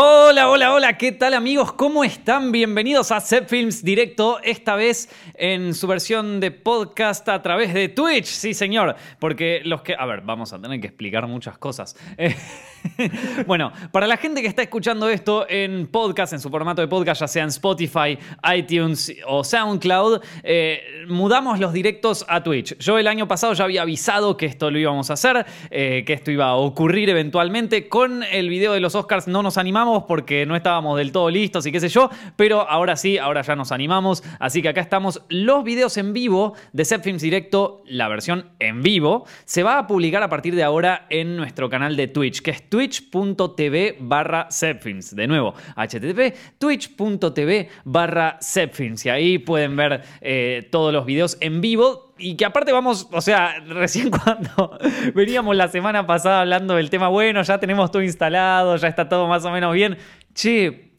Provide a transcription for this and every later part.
Hola, hola, hola, ¿qué tal amigos? ¿Cómo están? Bienvenidos a Set Films Directo, esta vez en su versión de podcast a través de Twitch, sí señor, porque los que... A ver, vamos a tener que explicar muchas cosas. bueno, para la gente que está escuchando esto en podcast, en su formato de podcast, ya sea en Spotify, iTunes o SoundCloud, eh, mudamos los directos a Twitch. Yo el año pasado ya había avisado que esto lo íbamos a hacer, eh, que esto iba a ocurrir eventualmente. Con el video de los Oscars no nos animamos porque no estábamos del todo listos y qué sé yo, pero ahora sí, ahora ya nos animamos. Así que acá estamos. Los videos en vivo de Films Directo, la versión en vivo, se va a publicar a partir de ahora en nuestro canal de Twitch, que es twitch.tv barra De nuevo, http twitch.tv barra Y ahí pueden ver eh, todos los videos en vivo y que aparte vamos, o sea, recién cuando veníamos la semana pasada hablando del tema, bueno, ya tenemos todo instalado, ya está todo más o menos bien. Che,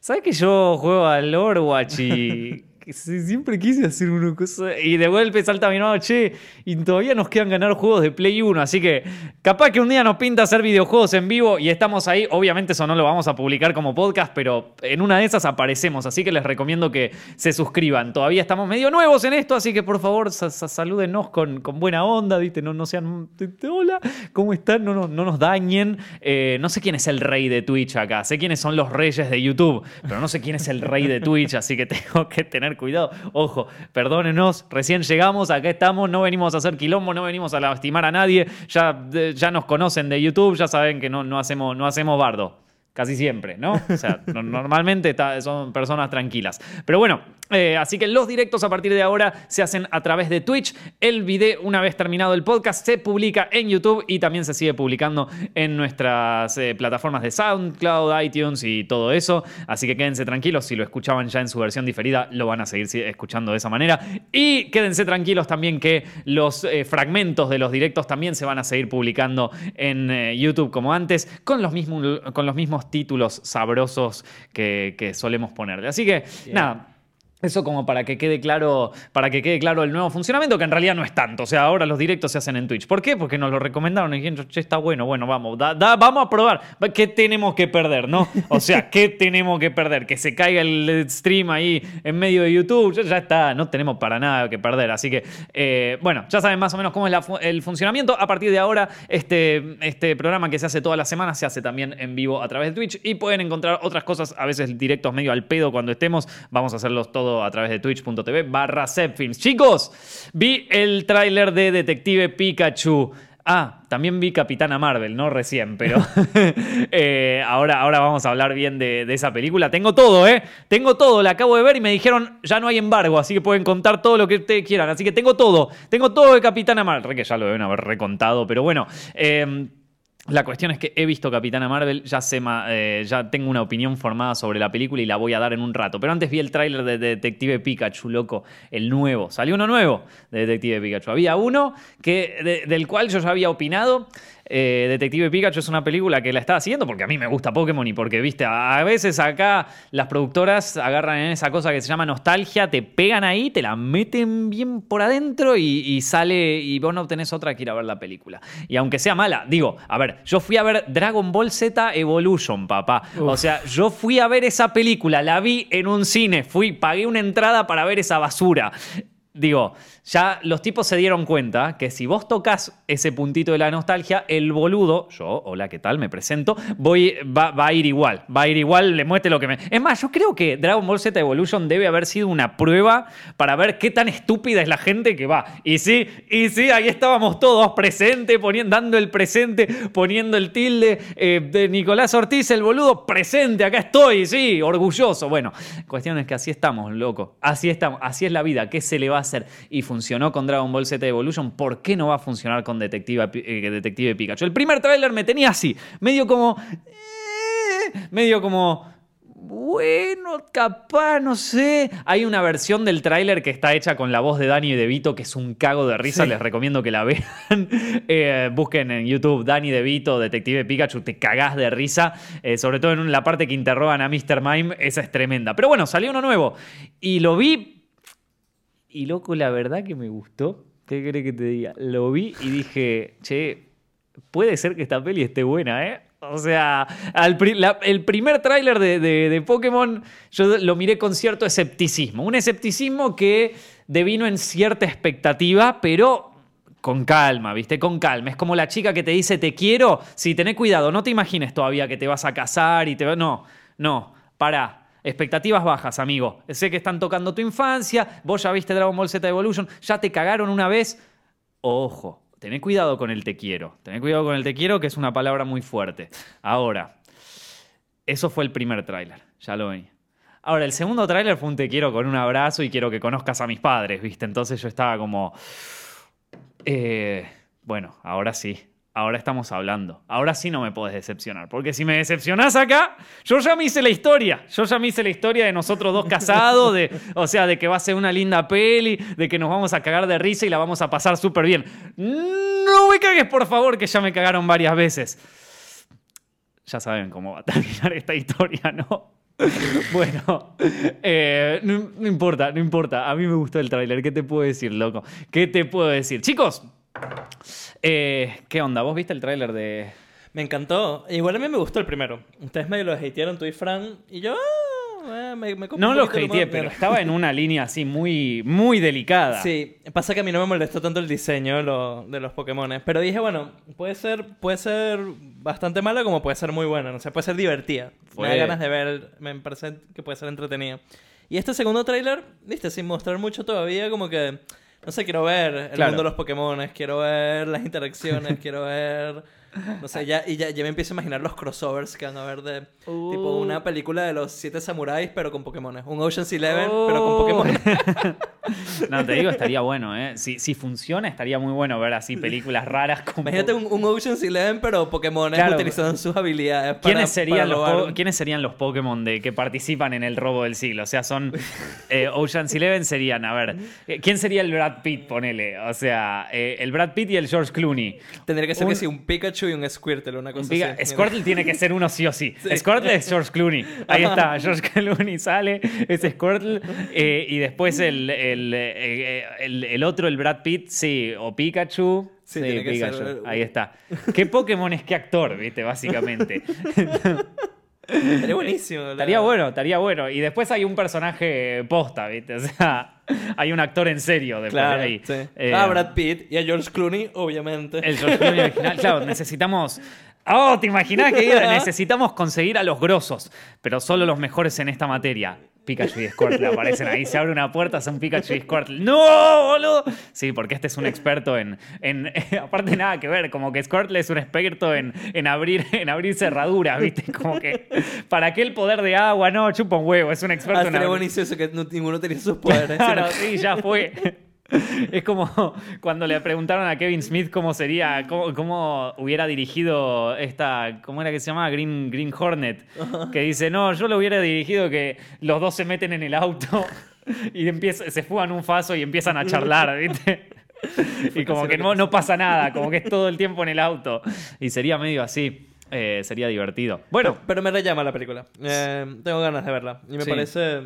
¿sabes que yo juego al Overwatch y siempre quise hacer una cosa. Y de golpe salta mi nuevo, che, y todavía nos quedan ganar juegos de Play 1. Así que capaz que un día nos pinta hacer videojuegos en vivo y estamos ahí. Obviamente eso no lo vamos a publicar como podcast, pero en una de esas aparecemos. Así que les recomiendo que se suscriban. Todavía estamos medio nuevos en esto, así que por favor salúdenos con, buena onda, ¿viste? No, no sean. Hola, ¿cómo están? No, no, no nos dañen. Eh, no sé quién es el rey de Twitch acá. Sé quiénes son los reyes de YouTube, pero no sé quién es el rey de Twitch, así que tengo que tener cuidado. Ojo, perdónenos, recién llegamos, acá estamos, no venimos a hacer quilombo, no venimos a lastimar a nadie, ya, ya nos conocen de YouTube, ya saben que no, no, hacemos, no hacemos bardo. Casi siempre, ¿no? O sea, normalmente son personas tranquilas. Pero bueno, eh, así que los directos a partir de ahora se hacen a través de Twitch. El video, una vez terminado el podcast, se publica en YouTube y también se sigue publicando en nuestras eh, plataformas de SoundCloud, iTunes y todo eso. Así que quédense tranquilos, si lo escuchaban ya en su versión diferida, lo van a seguir escuchando de esa manera. Y quédense tranquilos también que los eh, fragmentos de los directos también se van a seguir publicando en YouTube como antes, con los mismos, con los mismos títulos sabrosos que, que solemos ponerle. Así que, nada. Eso como para que quede claro, para que quede claro el nuevo funcionamiento, que en realidad no es tanto. O sea, ahora los directos se hacen en Twitch. ¿Por qué? Porque nos lo recomendaron y dijeron, che, está bueno, bueno, vamos, vamos a probar. ¿Qué tenemos que perder, no? O sea, ¿qué tenemos que perder? Que se caiga el stream ahí en medio de YouTube. Ya, está, no tenemos para nada que perder. Así que, eh, bueno, ya saben más o menos cómo es el funcionamiento. A partir de ahora, este, este programa que se hace todas las semanas se hace también en vivo a través de Twitch y pueden encontrar otras cosas, a veces directos medio al pedo cuando estemos. Vamos a hacerlos todos a través de twitch.tv barra Chicos, vi el tráiler de Detective Pikachu. Ah, también vi Capitana Marvel, no recién, pero eh, ahora, ahora vamos a hablar bien de, esa película. Tengo todo, ¿eh? Tengo todo, la acabo de ver y me dijeron ya no hay embargo, así que pueden contar todo lo que ustedes quieran. Así que tengo todo, tengo todo de Capitana Marvel, que ya lo deben haber recontado, pero bueno. Eh, la cuestión es que he visto Capitana Marvel, ya, sé, eh, ya tengo una opinión formada sobre la película y la voy a dar en un rato. Pero antes vi el tráiler de Detective Pikachu, loco, el nuevo. Salió uno nuevo de Detective Pikachu. Había uno que, del cual yo ya había opinado eh, Detective Pikachu es una película que la está haciendo porque a mí me gusta Pokémon y porque, viste, a, veces acá las productoras agarran en esa cosa que se llama nostalgia, te pegan ahí, te la meten bien por adentro y, sale y vos no tenés otra que ir a ver la película. Y aunque sea mala, digo, a ver, yo fui a ver Dragon Ball Z Evolution, papá. O sea, yo fui a ver esa película, la vi en un cine, fui, pagué una entrada para ver esa basura. Digo, ya los tipos se dieron cuenta que si vos tocas ese puntito de la nostalgia, el boludo, yo, hola, ¿qué tal? Me presento, voy, va, a ir igual, va a ir igual, le muestre lo que me... Es más, yo creo que Dragon Ball Z Evolution debe haber sido una prueba para ver qué tan estúpida es la gente que va. Y sí, y sí, ahí estábamos todos presentes, poniendo, dando el presente, poniendo el tilde eh, de Nicolás Ortiz, el boludo, presente, acá estoy, sí, orgulloso. Bueno, cuestión es que así estamos, loco, así estamos, así es la vida, ¿qué se le va hacer? Y funcionó con Dragon Ball Z Evolution, ¿por qué no va a funcionar con Detective, eh, Detective Pikachu? El primer tráiler me tenía así, medio como... Eh, medio como bueno, capaz, no sé. Hay una versión del tráiler que está hecha con la voz de Danny DeVito, que es un cago de risa. Les recomiendo que la vean. Eh, busquen en YouTube Danny DeVito, Detective Pikachu, te cagás de risa. sobre todo en la parte que interrogan a Mr. Mime, esa es tremenda. Pero bueno, salió uno nuevo. Y lo vi y loco, la verdad que me gustó. ¿Qué crees que te diga? Lo vi y dije, che, puede ser que esta peli esté buena, ¿eh? O sea, al el primer tráiler de, de- de Pokémon yo lo miré con cierto escepticismo. Un escepticismo que devino en cierta expectativa, pero con calma, ¿viste? Con calma. Es como la chica que te dice te quiero. Sí, tené cuidado, no te imagines todavía que te vas a casar y te va- No, no, pará. Expectativas bajas, amigo. Sé que están tocando tu infancia, vos ya viste Dragon Ball Z Evolution, ya te cagaron una vez. Ojo, tené cuidado con el te quiero. Tené cuidado con el te quiero, que es una palabra muy fuerte. Ahora, eso fue el primer tráiler, ya lo vi. Ahora, el segundo tráiler fue un te quiero con un abrazo y quiero que conozcas a mis padres, ¿viste? Entonces yo estaba como... eh, bueno, ahora sí. Ahora estamos hablando. Ahora sí no me podés decepcionar. Porque si me decepcionás acá, yo ya me hice la historia. Yo ya me hice la historia de nosotros dos casados. De, o sea, de que va a ser una linda peli. De que nos vamos a cagar de risa y la vamos a pasar súper bien. No me cagues, por favor, que ya me cagaron varias veces. Ya saben cómo va a terminar esta historia, ¿no? Bueno, eh, no, importa, no importa. A mí me gustó el tráiler. ¿Qué te puedo decir, loco? ¿Qué te puedo decir? Chicos, eh, ¿qué onda? ¿Vos viste el tráiler de...? Me encantó. Igual a mí me gustó el primero. Ustedes medio lo hatearon tú y Fran. Y yo, ah, eh, me, me No lo hateé, pero estaba en una línea así muy, muy delicada. Sí, pasa que a mí no me molestó tanto el diseño de, lo- de los Pokémon. Pero dije, bueno, puede ser, puede ser bastante mala como puede ser muy buena. No sé, puede ser divertida. Fue- Me da ganas de ver, me parece que puede ser entretenida. Y este segundo tráiler, viste, sin mostrar mucho todavía, como que, no sé, quiero ver el Claro. mundo de los Pokémon, quiero ver las interacciones, quiero ver... No sé, ya, y ya, ya me empiezo a imaginar los crossovers que van a ver de tipo Uh. una película de los siete samuráis, pero con Pokémon. Un Ocean's Eleven, Oh. pero con Pokémon. No, te digo, estaría bueno, ¿eh? Si, si funciona, estaría muy bueno ver así películas raras como... Imagínate un, un Ocean's Eleven, pero Pokémon Claro. utilizando sus habilidades para, ¿Quiénes serían, para los ¿Quiénes serían los Pokémon de, que participan en el robo del siglo? O sea, son. eh, Ocean's Eleven serían, a ver. eh, ¿Quién sería el Brad Pitt, ponele? O sea, eh, el Brad Pitt y el George Clooney. Tendría que ser Un- que sí, un Pikachu y un Squirtle, una cosa así. Squirtle tiene que ser uno sí o sí. Squirtle es George Clooney. Ahí está, George Clooney sale, es Squirtle. eh, y después el, el, eh, el- el otro, el Brad Pitt, sí, o Pikachu. Sí, tiene que Pikachu. ser- Ahí está. ¿Qué Pokémon es qué actor, viste? Básicamente. Estaría buenísimo. Estaría bueno, estaría bueno. Y después hay un personaje posta, ¿viste? O sea, hay un actor en serio después Claro, de ahí. sí. Eh, Ah, Brad Pitt y a George Clooney, obviamente. El George Clooney original. Claro, necesitamos. Oh, ¿te imaginás que necesitamos conseguir a los grosos? Pero solo los mejores en esta materia. Pikachu y Squirtle aparecen ahí, se abre una puerta, son Pikachu y Squirtle. ¡No, boludo! Sí, porque este es un experto en. en aparte, nada que ver, como que Squirtle es un experto en, en, abrir, en abrir cerraduras, ¿viste? Como que. ¿Para qué el poder de agua? No, chupa un huevo, es un Ah, experto en estaría abrir. buenísimo eso que no- ninguno tenía sus poderes. Claro, sí, ya fue. Es como cuando le preguntaron a Kevin Smith cómo sería, cómo, cómo hubiera dirigido esta, ¿cómo era que se llamaba? Green, Green Hornet. Que dice, no, yo lo hubiera dirigido que los dos se meten en el auto y empieza, se fugan un faso y empiezan a charlar, ¿viste? Y como que no, no pasa nada, como que es todo el tiempo en el auto. Y sería medio así. eh, sería divertido. Bueno, Pero me rellama la película. Eh, tengo ganas de verla. Y me Sí. parece.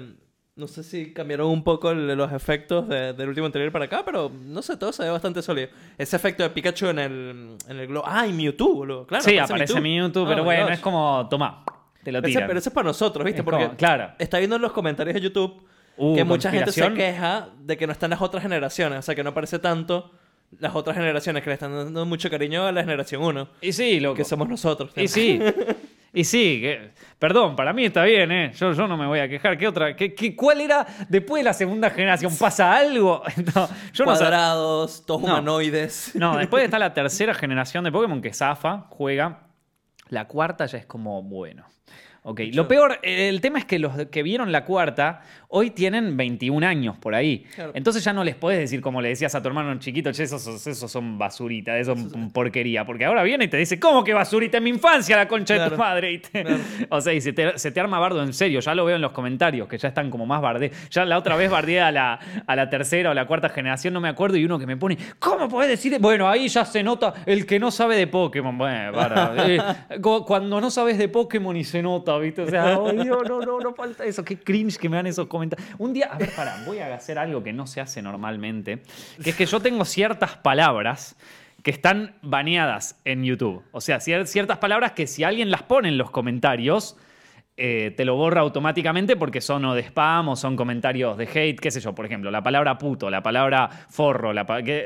No sé si cambiaron un poco los efectos de- del último anterior para acá, pero no sé, todo se ve bastante sólido. Ese efecto de Pikachu en el, en el globo. ¡Ah, y Mewtwo, boludo! Claro, sí, aparece Mewtwo, Oh pero my bueno, es como, toma, te lo Ese- tiran. pero eso es para nosotros, ¿viste? Es Porque como- claro. está viendo en los comentarios de YouTube Uh, que mucha gente se queja de que no están las otras generaciones. O sea, que no aparece tanto las otras generaciones, que le están dando mucho cariño a la generación 1, Y sí, loco. que somos nosotros. Y sí. Y sí, que- perdón, para mí está bien, ¿eh? Yo, yo no me voy a quejar. ¿Qué otra? ¿Qué, qué- cuál era después de la segunda generación? ¿Pasa algo? No, yo no. Cuadrados, No. humanoides. No, después está la tercera generación de Pokémon que zafa, juega. La cuarta ya es como, bueno. Ok, lo peor, el tema es que los que vieron la cuarta hoy tienen 21 años por ahí. Claro. Entonces ya no les podés decir como le decías a tu hermano chiquito, che, esos, esos son basurita, eso es porquería. Porque ahora viene y te dice, ¿cómo que basurita? En mi infancia la concha de tu madre. Y te- Claro. O sea, y se te, se te arma bardo en serio. Ya lo veo en los comentarios, que ya están como más bardé. Ya la otra vez bardeé a la, a la tercera o la cuarta generación, no me acuerdo, y uno que me pone, ¿cómo podés decir? Bueno, ahí ya se nota el que no sabe de Pokémon. Bueno, para, eh, cu- cuando no sabes de Pokémon y se nota, ¿viste? O sea, oh, Dios, no, no, no falta eso. Qué cringe que me dan esos comentarios. Un día, a ver, para, voy a hacer algo que no se hace normalmente, que es que yo tengo ciertas palabras que están baneadas en YouTube. O sea, cier- ciertas palabras que si alguien las pone en los comentarios, eh, te lo borra automáticamente porque son o de spam o son comentarios de hate, qué sé yo, por ejemplo, la palabra puto, la palabra forro,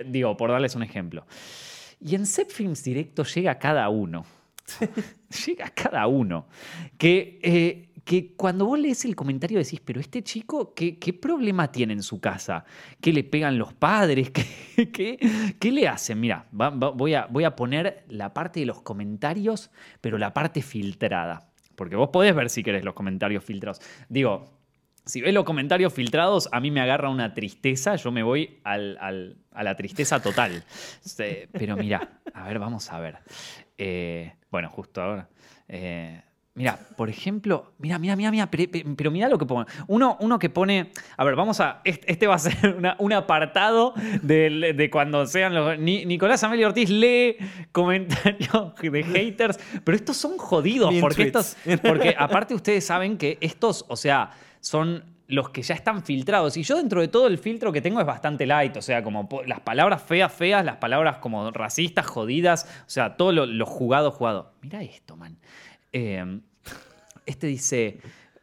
digo, por darles un ejemplo. Y en Set Films Directo llega cada uno. llega cada uno. Que, eh, que cuando vos lees el comentario decís, pero este chico, ¿qué, qué problema tiene en su casa? ¿Qué le pegan los padres? ¿Qué, qué, qué le hacen? Mira, voy, a, voy a poner la parte de los comentarios, pero la parte filtrada. Porque vos podés ver si querés los comentarios filtrados. Digo, si ves los comentarios filtrados, a mí me agarra una tristeza, yo me voy al- al- a la tristeza total. Pero mira, a ver, vamos a ver. Eh, bueno, justo ahora. Eh, mira, por ejemplo, mira, mira, mira, mira, pero, mira lo que pone. Uno, uno que pone, a ver, vamos a, este, va a ser una- un apartado del- de, cuando sean los... Ni- Nicolás Amelio Ortiz lee comentarios de haters, pero estos son jodidos, porque tweets. estos, porque aparte ustedes saben que estos, o sea, son los que ya están filtrados. Y yo dentro de todo el filtro que tengo es bastante light. O sea, como las palabras feas, feas, las palabras como racistas, jodidas. O sea, todo lo, lo jugado, jugado. Mira esto, man. Eh, este dice...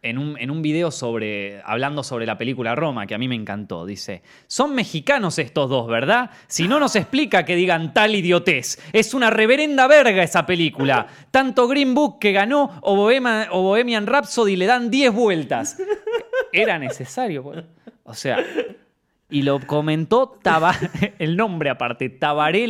En un, en un video sobre, hablando sobre la película Roma, que a mí me encantó, dice, son mexicanos estos dos, ¿verdad? Si no nos explica que digan tal idiotez. Es una reverenda verga esa película. Tanto Green Book que ganó o, Bohema- o Bohemian Rhapsody le dan 10 vueltas. Era necesario. pues. O sea, y lo comentó Taba- el nombre aparte, Tabaré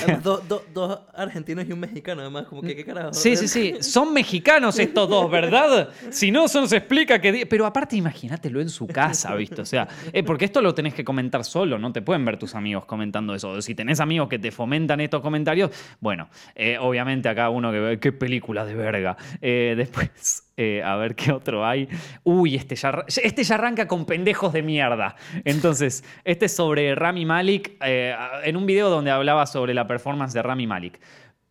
Lamela. Do- do- dos argentinos y un mexicano, además, como que qué carajo. Sí, sí, sí. Son mexicanos estos dos, ¿verdad? Si no, eso nos explica que... Pero aparte, imagínatelo en su casa, ¿viste? O sea, eh, porque esto lo tenés que comentar solo, no te pueden ver tus amigos comentando eso. Si tenés amigos que te fomentan estos comentarios, bueno, eh, obviamente acá uno que ve, qué película de verga. Eh, después... eh, a ver qué otro hay. Uy, este ya, este ya arranca con pendejos de mierda. Entonces, este es sobre Rami Malik, eh, en un video donde hablaba sobre la performance de Rami Malik.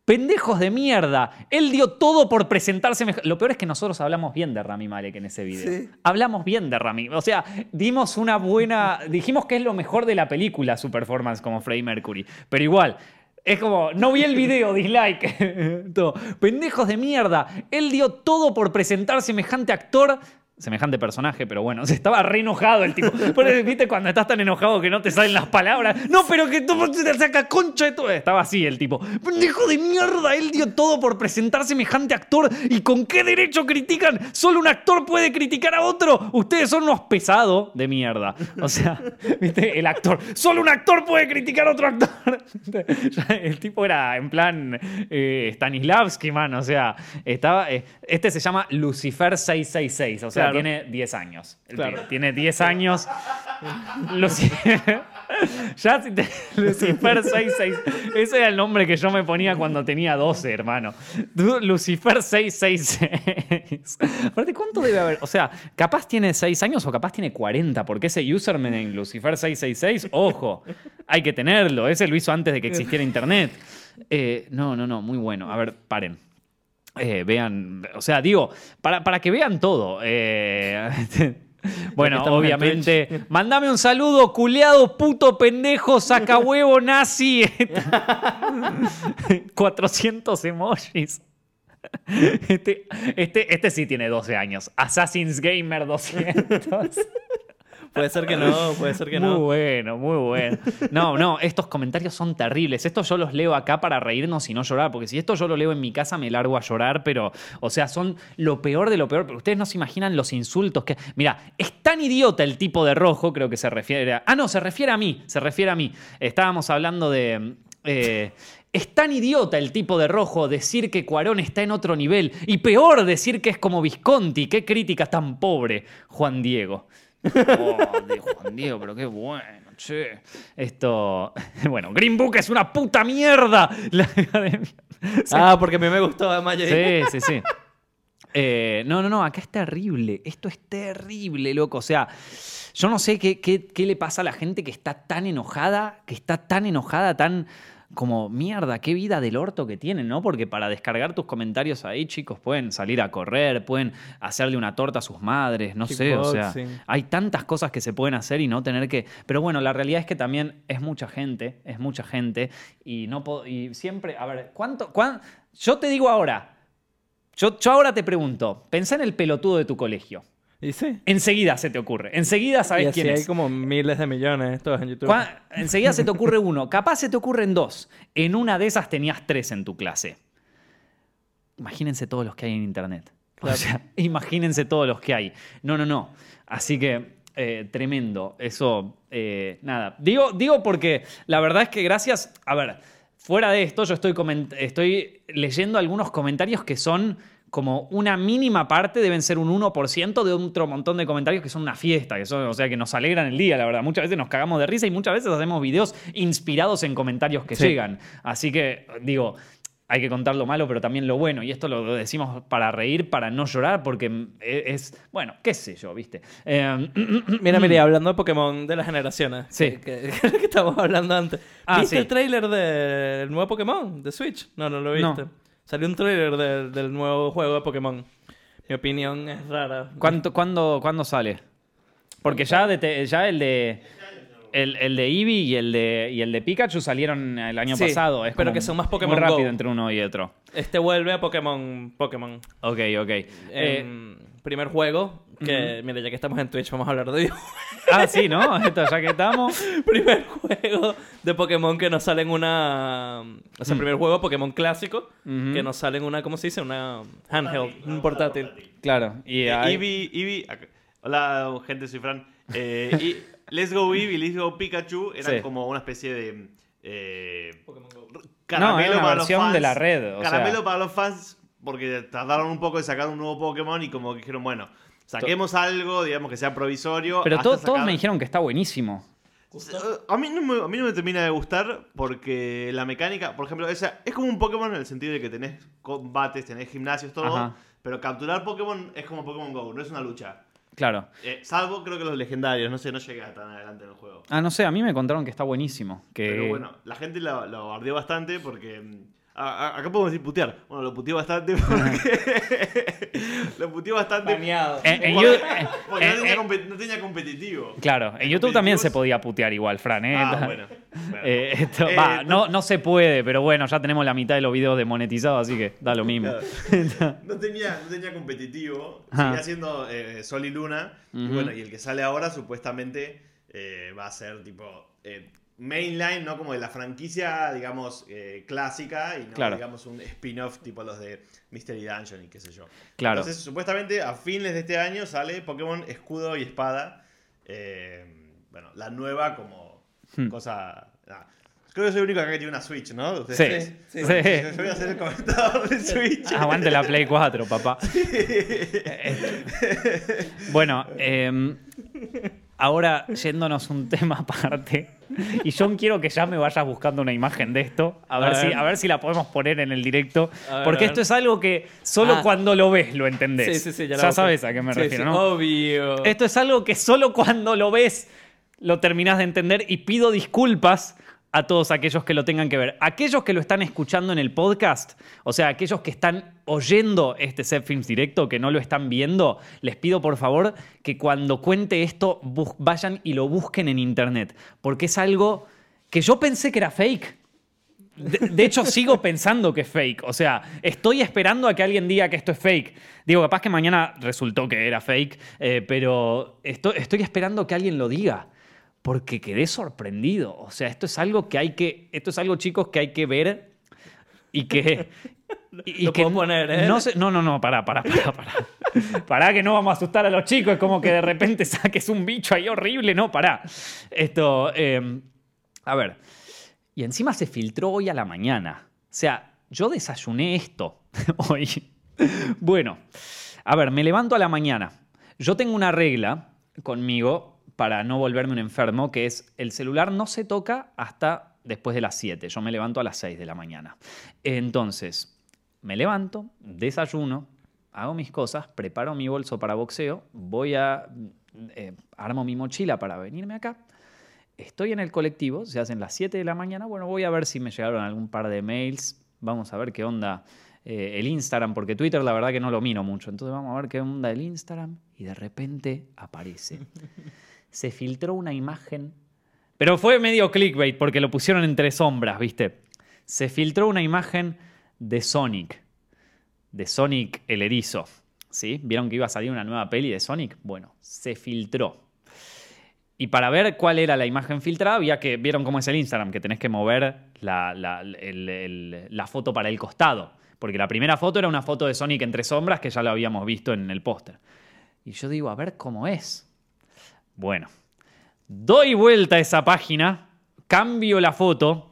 Pendejos de mierda. Él dio todo por presentarse mejor. Lo peor es que nosotros hablamos bien de Rami Malek en ese video. Sí. Hablamos bien de Rami. O sea, dimos una buena. Dijimos que es lo mejor de la película su performance como Freddie Mercury. Pero igual. Es como, no vi el video, dislike. Pendejos de mierda. Él dio todo por presentar semejante actor. Semejante personaje, pero bueno, se estaba re enojado el tipo. Por eso, ¿Viste cuando estás tan enojado que no te salen las palabras? No, pero que tú te saca concha de todo. Estaba así el tipo. Pendejo de mierda, él dio todo por presentar semejante actor. ¿Y con qué derecho critican? Solo un actor puede criticar a otro. Ustedes son unos pesados de mierda. O sea, ¿viste? El actor. Solo un actor puede criticar a otro actor. El tipo era en plan eh, Stanislavski, man. O sea, estaba. eh, este se llama Lucifer 666. O sea. Tiene 10 años. El Claro. Tiene 10 años. Luci- ya si te- Lucifer 66. Ese era el nombre que yo me ponía cuando tenía 12, hermano. Lucifer 666. Aparte, ¿cuánto debe haber? O sea, capaz tiene 6 años o capaz tiene 40, porque ese username en Lucifer 666, ojo, hay que tenerlo. Ese lo hizo antes de que existiera internet. Eh, no, no, no, muy bueno. A ver, paren. Eh, vean, o sea, digo, para, para que vean todo. eh, bueno, obviamente, mándame un saludo, culeado, puto, pendejo, saca huevo, nazi. 400 emojis. Este, este, este sí tiene 12 años. Assassin's Gamer 200. Puede ser que no, puede ser que Muy no. bueno, muy bueno. No, no, estos comentarios son terribles. Estos yo los leo acá para reírnos y no llorar, porque si esto yo lo leo en mi casa me largo a llorar, pero, o sea, son lo peor de lo peor. Pero ustedes no se imaginan los insultos que. Mira, es tan idiota el tipo de rojo, creo que se refiere a. Ah, no, se refiere a mí, se refiere a mí. Estábamos hablando de. eh, es tan idiota el tipo de rojo decir que Cuarón está en otro nivel. Y peor decir que es como Visconti. Qué crítica tan pobre, Juan Diego. Oh, de Juan Diego, pero qué bueno, che. Esto. Bueno, Green Book es una puta mierda. La academia. Ah, porque a mí me gustó dije, Sí, sí, sí. Eh, no, no, no, acá es terrible. Esto es terrible, loco. O sea, yo no sé qué, qué, qué le pasa a la gente que está tan enojada, que está tan enojada, tan como mierda, qué vida del orto que tienen, ¿no? Porque para descargar tus comentarios ahí, chicos, pueden salir a correr, pueden hacerle una torta a sus madres, no sé, o sea, hay tantas cosas que se pueden hacer y no tener que... Pero bueno, la realidad es que también es mucha gente, es mucha gente y no puedo... Y siempre, a ver, ¿cuánto... cuán- Yo te digo ahora, yo, yo ahora te pregunto, pensá en el pelotudo de tu colegio. Y sí. Enseguida se te ocurre, enseguida sabes y así quién hay es. como miles de millones todos en YouTube. Cuá- Enseguida se te ocurre uno, capaz se te ocurren dos. En una de esas tenías tres en tu clase. Imagínense todos los que hay en internet. Claro. O sea, imagínense todos los que hay. No, no, no. Así que eh, tremendo. Eso, eh, nada. Digo, digo porque la verdad es que gracias. A ver, fuera de esto, yo estoy, coment- estoy leyendo algunos comentarios que son como una mínima parte, deben ser un 1% de otro montón de comentarios que son una fiesta, que son, o sea, que nos alegran el día, la verdad. Muchas veces nos cagamos de risa y muchas veces hacemos videos inspirados en comentarios que Sí. llegan. Así que, digo, hay que contar lo malo, pero también lo bueno. Y esto lo decimos para reír, para no llorar, porque es, bueno, qué sé yo, ¿viste? Eh, Mira, mira, hablando de Pokémon de las generaciones. Sí. Que, que- que estábamos hablando antes. Ah, ¿Viste sí. el tráiler del nuevo Pokémon de Switch? No, no lo viste. No. Salió un tráiler del- del nuevo juego de Pokémon. Mi opinión es rara. ¿Cuánto, cuándo, cuándo sale? Porque ya, de ya el de. El, el de Eevee y el de, y el de Pikachu salieron el año Sí, pasado. Es pero que son más Pokémon Muy rápido Go. entre uno y otro. Este vuelve a Pokémon. Pokémon. Ok, ok. Eh, Em, primer juego. Que, mira, ya que estamos en Twitch, vamos a hablar de videojuegos. ah, sí, ¿no? Esto ya que estamos. primer juego de Pokémon que nos sale en una. O sea, el primer juego Pokémon clásico. Ujú. Que nos sale en una. ¿Cómo se dice? Una handheld. Un portátil. Claro. Y Eh, hay- Eevee, Eevee- Hola, gente, soy Fran. Eh, y Let's Go Eevee y Let's Go Pikachu eran Sí. como una especie de. eh, No, era una para los versión de fans. la red, o caramelo sea. para los fans porque tardaron un poco de sacar un nuevo Pokémon y como que dijeron, bueno, saquemos algo, digamos que sea provisorio. Pero to- todos me dijeron que está buenísimo. A mí, no me, a mí no me termina de gustar porque la mecánica, por ejemplo, esa, es como un Pokémon en el sentido de que tenés combates, tenés gimnasios, todo, Ajá. pero capturar Pokémon es como Pokémon Go, no es una lucha. Claro. Eh, salvo creo que los legendarios, no sé, no llega tan adelante en el juego. Ah, no sé, a mí me contaron que está buenísimo. Que... Pero bueno, la gente lo, lo bardeó bastante porque... a- a- acá podemos decir putear. Bueno, lo puteó bastante porque... lo puteó bastante Baneado. En- en porque, You- eh, no, eh, tenía eh, no tenía competitivo. Claro, en YouTube también se podía putear igual, Fran. ¿eh? Ah, bueno. bueno. Eh, esto- Eh, va, no, no se puede, pero bueno, ya tenemos la mitad de los videos demonetizados, así que da lo mismo. Claro. No tenía, no tenía competitivo, Ajá. seguía siendo eh, Sol y Luna. Y bueno, y el que sale ahora supuestamente eh, va a ser tipo eh, mainline, ¿no? Como de la franquicia, digamos, eh, clásica y no, Claro. digamos, un spin-off tipo los de Mystery Dungeon y qué sé yo. Claro. Entonces, supuestamente a fines de este año sale Pokémon Escudo y Espada. eh, bueno, la nueva como Hmm. cosa. Creo que soy el único acá que tiene una Switch, ¿no? Ustedes Sí, tres. sí. Bueno, Yo, yo voy a ser el comentador de Switch. Aguante la Play 4, papá. Bueno, eh, ahora yéndonos un tema aparte. Y yo quiero que ya me vayas buscando una imagen de esto. A ver, si, a ver si la podemos poner en el directo. Ver, porque esto es algo que solo Ah. cuando lo ves lo entendés. Sí, sí, sí, ya sabes a qué me Sí, refiero, sí, ¿no? Obvio. Esto es algo que solo cuando lo ves lo terminás de entender y pido disculpas a todos aquellos que lo tengan que ver. Aquellos que lo están escuchando en el podcast, o sea, aquellos que están oyendo este Set Films directo, que no lo están viendo, les pido por favor que cuando cuente esto vayan y lo busquen en internet, porque es algo que yo pensé que era fake. De, hecho, sigo pensando que es fake. O sea, estoy esperando a que alguien diga que esto es fake. Digo, capaz que mañana resultó que era fake, eh, pero esto- estoy esperando que alguien lo diga. Porque quedé sorprendido. O sea, esto es algo que hay que. Esto es algo, chicos, que hay que ver y que. y- Lo que puedo poner, ¿eh? No, sé- no, no, no, pará, pará, pará, pará. Pará que no vamos a asustar a los chicos. Es como que de repente saques un bicho ahí horrible. No, pará. Esto. eh, a ver. Y encima se filtró hoy a la mañana. O sea, yo desayuné esto hoy. Bueno, a ver, me levanto a la mañana. Yo tengo una regla conmigo para no volverme un enfermo, que es el celular no se toca hasta después de las 7. Yo me levanto a las 6 de la mañana. Entonces, me levanto, desayuno, hago mis cosas, preparo mi bolso para boxeo, voy a... eh, armo mi mochila para venirme acá. Estoy en el colectivo, se hacen las 7 de la mañana. Bueno, voy a ver si me llegaron algún par de mails. Vamos a ver qué onda eh, el Instagram, porque Twitter la verdad que no lo miro mucho. Entonces vamos a ver qué onda el Instagram. Y de repente aparece. Se filtró una imagen. Pero fue medio clickbait porque lo pusieron entre sombras, ¿viste? Se filtró una imagen de Sonic. De Sonic el erizo. ¿Sí? ¿Vieron que iba a salir una nueva peli de Sonic? Bueno, se filtró. Y para ver cuál era la imagen filtrada, había que. ¿Vieron cómo es el Instagram? Que tenés que mover la, la- foto para el costado. Porque la primera foto era una foto de Sonic entre sombras que ya lo habíamos visto en el póster. Y yo digo, a ver cómo es. Bueno, doy vuelta a esa página, cambio la foto.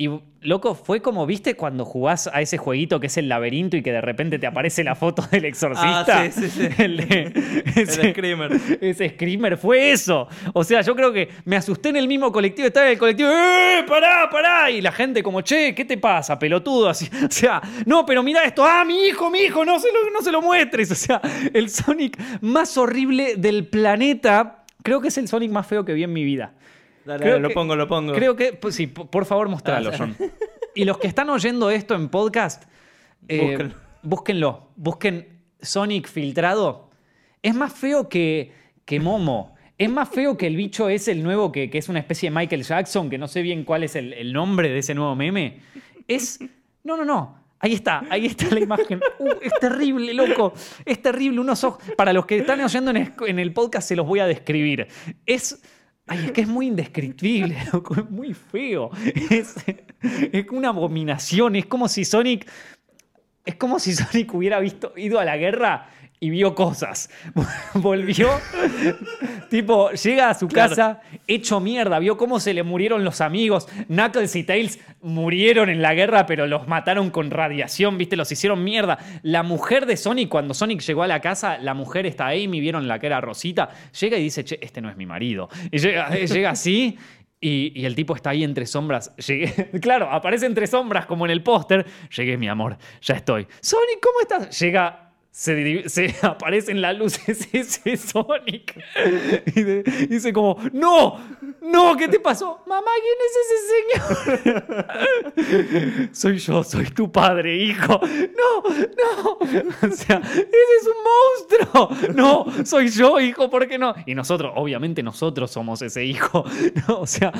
Y, loco, fue como, ¿viste cuando jugás a ese jueguito que es el laberinto y que de repente te aparece la foto del exorcista? Ah, sí, sí, sí. El, de- El ese- Screamer. ese screamer fue eso. O sea, yo creo que me asusté en el mismo colectivo. Estaba en el colectivo. ¡Eh! ¡Pará, pará! Y la gente como, che, ¿qué te pasa, pelotudo? Así, o sea, no, pero mira esto. ¡Ah, mi hijo, mi hijo! No se, lo, no se lo muestres. O sea, el Sonic más horrible del planeta. Creo que es el Sonic más feo que vi en mi vida. Dale, Creo dale, lo pongo, lo pongo. Creo que, pues, sí, por favor, mostralo. Y los que están oyendo esto en podcast, eh, Búsquenlo. búsquenlo. Busquen Sonic filtrado. Es más feo que, que Momo. Es más feo que el bicho es el nuevo, que, que es una especie de Michael Jackson, que no sé bien cuál es el, el nombre de ese nuevo meme. Es. No, no, no. Ahí está, ahí está la imagen. Uh, es terrible, loco. Es terrible. Unos ojos. Para los que están oyendo en el podcast, se los voy a describir. Es. Ay, es que es muy indescriptible, loco. Es muy feo. Es, es una abominación. Es como si Sonic. Es como si Sonic hubiera visto, ido a la guerra y vio cosas. Volvió, tipo, llega a su Claro. casa hecho mierda, vio cómo se le murieron los amigos. Knuckles y Tails murieron en la guerra, pero los mataron con radiación, ¿viste? Los hicieron mierda. La mujer de Sonic, cuando Sonic llegó a la casa, la mujer está Amy, vieron la que era Rosita, llega y dice, che, este no es mi marido. Y llega, llega así. Y, y el tipo está ahí entre sombras. Llegué, claro, aparece entre sombras como en el póster. Llegué, mi amor, ya estoy. Sonic, ¿cómo estás? Llega, se, se aparece en la luz ese Sonic. Y dice como, no, no, ¿qué te pasó? Mamá, ¿quién es ese señor? soy yo, soy tu padre, hijo. No, no. O sea, ese es un monstruo. No, soy yo, hijo, ¿por qué no? Y nosotros, obviamente nosotros somos ese hijo. O sea,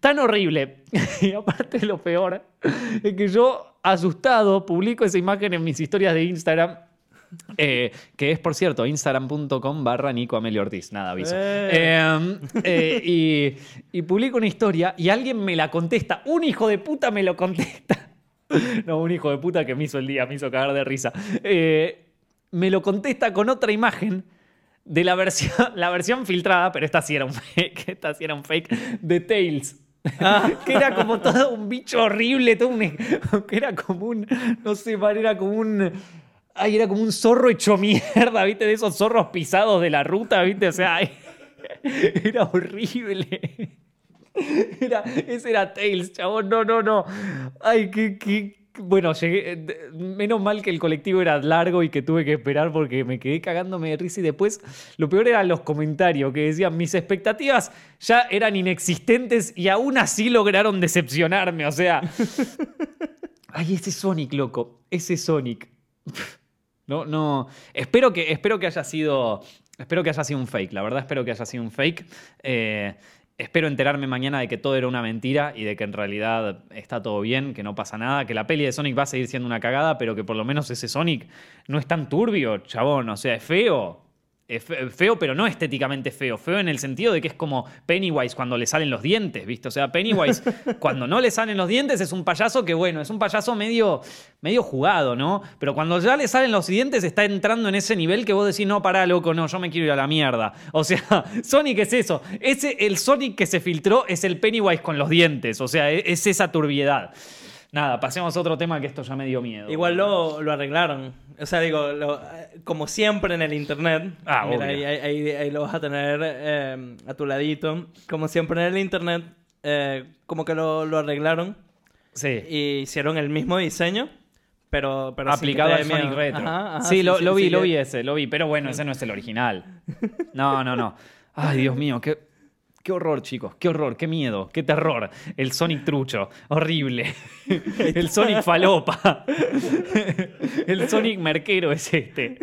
tan horrible. Y aparte lo peor es que yo, asustado, publico esa imagen en mis historias de Instagram. Eh, que es, por cierto, instagram.com barra Nico Amelio Ortiz. Nada, aviso. Eh. Eh, eh, y, y publico una historia y alguien me la contesta. Un hijo de puta me lo contesta. No, un hijo de puta que me hizo el día, me hizo cagar de risa. Me lo contesta con otra imagen de la versión, la versión filtrada, pero esta sí era un fake, esta sí era un fake, de Tails. que era como todo un bicho horrible, todo un, que era como un, no sé, era como un, ay, era como un zorro hecho mierda, ¿viste? De esos zorros pisados de la ruta, ¿viste? O sea, era horrible. Era, ese era Tails, chabón. No, no, no. Ay, qué. qué- Bueno, llegué. eh, Menos mal que el colectivo era largo y que tuve que esperar porque me quedé cagándome de risa. Y después, lo peor eran los comentarios que decían: mis expectativas ya eran inexistentes y aún así lograron decepcionarme. O sea. Ay, ese Sonic, loco. Ese Sonic. No, no. Espero que, espero que haya sido. Espero que haya sido un fake. La verdad, espero que haya sido un fake. Eh, espero enterarme mañana de que todo era una mentira y de que en realidad está todo bien, que no pasa nada, que la peli de Sonic va a seguir siendo una cagada, pero que por lo menos ese Sonic no es tan turbio, chabón. O sea, es feo. Es fe- feo, pero no estéticamente feo. Feo en el sentido de que es como Pennywise cuando le salen los dientes, ¿viste? O sea, Pennywise cuando no le salen los dientes es un payaso que, bueno, es un payaso medio, medio jugado, ¿no? Pero cuando ya le salen los dientes está entrando en ese nivel que vos decís, no, pará, loco, no, yo me quiero ir a la mierda. O sea, Sonic es eso. Ese, el Sonic que se filtró es el Pennywise con los dientes. O sea, e- es esa turbiedad. Nada, pasemos a otro tema que esto ya me dio miedo. Igual lo, lo arreglaron. O sea, digo, lo- como siempre en el internet. Ah, mira, obvio. ahí, ahí- ahí- lo vas a tener eh, a tu ladito. Como siempre en el internet, eh, como que lo, lo arreglaron Sí. y hicieron el mismo diseño, pero, pero aplicado al Sonic. Retro. Ajá, ajá, sí, lo, lo vi, sí, lo que- vi ese, lo vi, pero bueno, ese no es el original. No, no, no. Ay, Dios mío, qué, Qué horror, chicos, qué horror, qué miedo, qué terror. El Sonic trucho, horrible. El Sonic falopa. El Sonic merquero es este.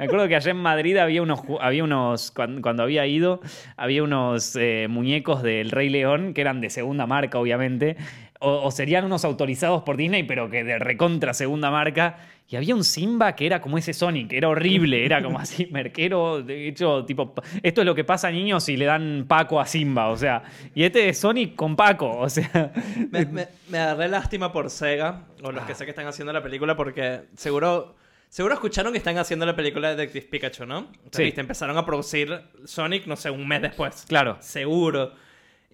Me acuerdo que allá en Madrid había unos, había unos cuan- cuando, había ido, había unos eh, muñecos del Rey León que eran de segunda marca, obviamente. O, o serían unos autorizados por Disney, pero que de recontra segunda marca. Y había un Simba que era como ese Sonic, era horrible, era como así, merquero. De hecho, tipo, esto es lo que pasa a niños si le dan Paco a Simba, o sea. Y este es Sonic con Paco, o sea. Me, me, me agarré lástima por Sega, o Ah. los que sé que están haciendo la película, porque seguro, seguro escucharon que están haciendo la película de Detective Pikachu, ¿no? Entonces, Sí. viste, empezaron a producir Sonic, no sé, un mes después. Claro. Seguro.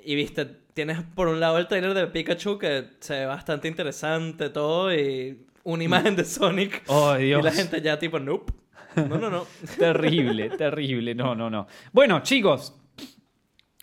Y viste, tienes por un lado el trailer de Pikachu que se ve bastante interesante todo y una imagen de Sonic. Oh, Dios. Y la gente ya tipo, nope. No, no, no. Terrible, terrible. No, no, no. Bueno, chicos.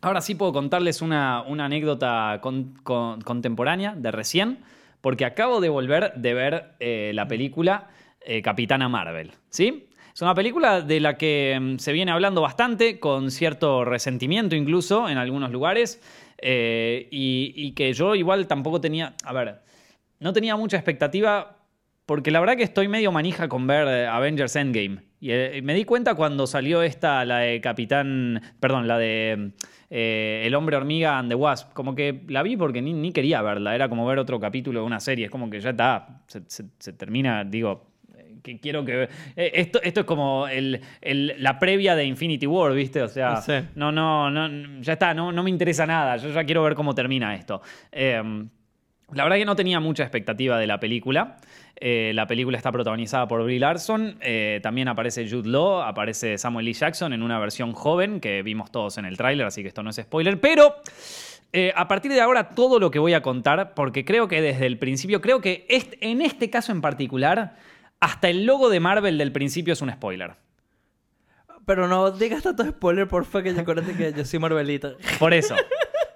Ahora sí puedo contarles una, una anécdota con- con- contemporánea de recién, porque acabo de volver de ver eh, la película eh, Capitana Marvel, ¿sí? Es una película de la que mm, se viene hablando bastante, con cierto resentimiento incluso en algunos lugares, eh, y, que yo igual tampoco tenía, a ver, no tenía mucha expectativa porque la verdad que estoy medio manija con ver eh, Avengers Endgame. Y eh, me di cuenta cuando salió esta, la de Capitán, perdón, la de El Hombre Hormiga and the Wasp. Como que la vi porque ni, quería verla, era como ver otro capítulo de una serie. Es como que ya está, se, termina, digo, que quiero que... eh, esto, esto es como el- el- la previa de Infinity War, ¿viste? O sea, Sí. no, no, no, ya está, no, no me interesa nada, yo ya quiero ver cómo termina esto. Eh, la verdad que no tenía mucha expectativa de la película. Eh, la película está protagonizada por Brie Larson. eh, también aparece Jude Law, aparece Samuel L. Jackson en una versión joven que vimos todos en el tráiler, así que esto no es spoiler. Pero eh, a partir de ahora todo lo que voy a contar, porque creo que desde el principio, creo que est- en este caso en particular, hasta el logo de Marvel del principio es un spoiler. Pero no digas tanto spoiler, porfa, que ya acuérdate que yo soy Marvelita. Por eso.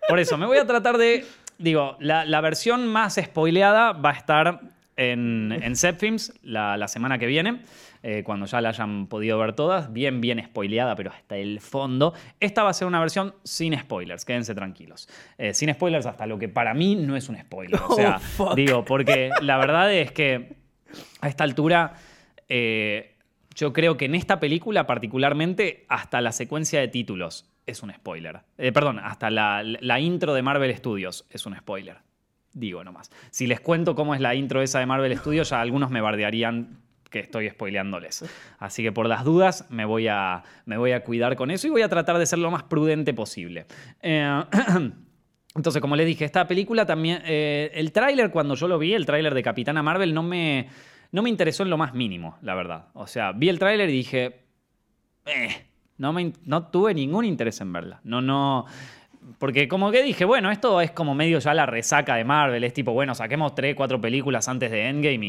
Por eso. Me voy a tratar de. Digo, la, la versión más spoileada va a estar en, en Zepfilms la, la semana que viene. eh, cuando ya la hayan podido ver todas. Bien, bien spoileada, pero hasta el fondo. Esta va a ser una versión sin spoilers. Quédense tranquilos. Eh, sin spoilers, hasta lo que para mí no es un spoiler. O sea, Oh, fuck. digo, porque la verdad es que a esta altura. eh, yo creo que en esta película, particularmente, hasta la secuencia de títulos es un spoiler. Eh, perdón, hasta la, intro de Marvel Studios es un spoiler. Digo nomás. Si les cuento cómo es la intro esa de Marvel Studios, ya algunos me bardearían que estoy spoileándoles. Así que por las dudas me voy a, me voy a cuidar con eso y voy a tratar de ser lo más prudente posible. Eh, Entonces, como les dije, esta película también. eh, el tráiler, cuando yo lo vi, el tráiler de Capitana Marvel, no me, no me interesó en lo más mínimo, la verdad. O sea, vi el tráiler y dije. "Eh", no, me, no tuve ningún interés en verla. No, no. Porque como que dije, bueno, esto es como medio ya la resaca de Marvel. Es tipo, bueno, saquemos tres, cuatro películas antes de Endgame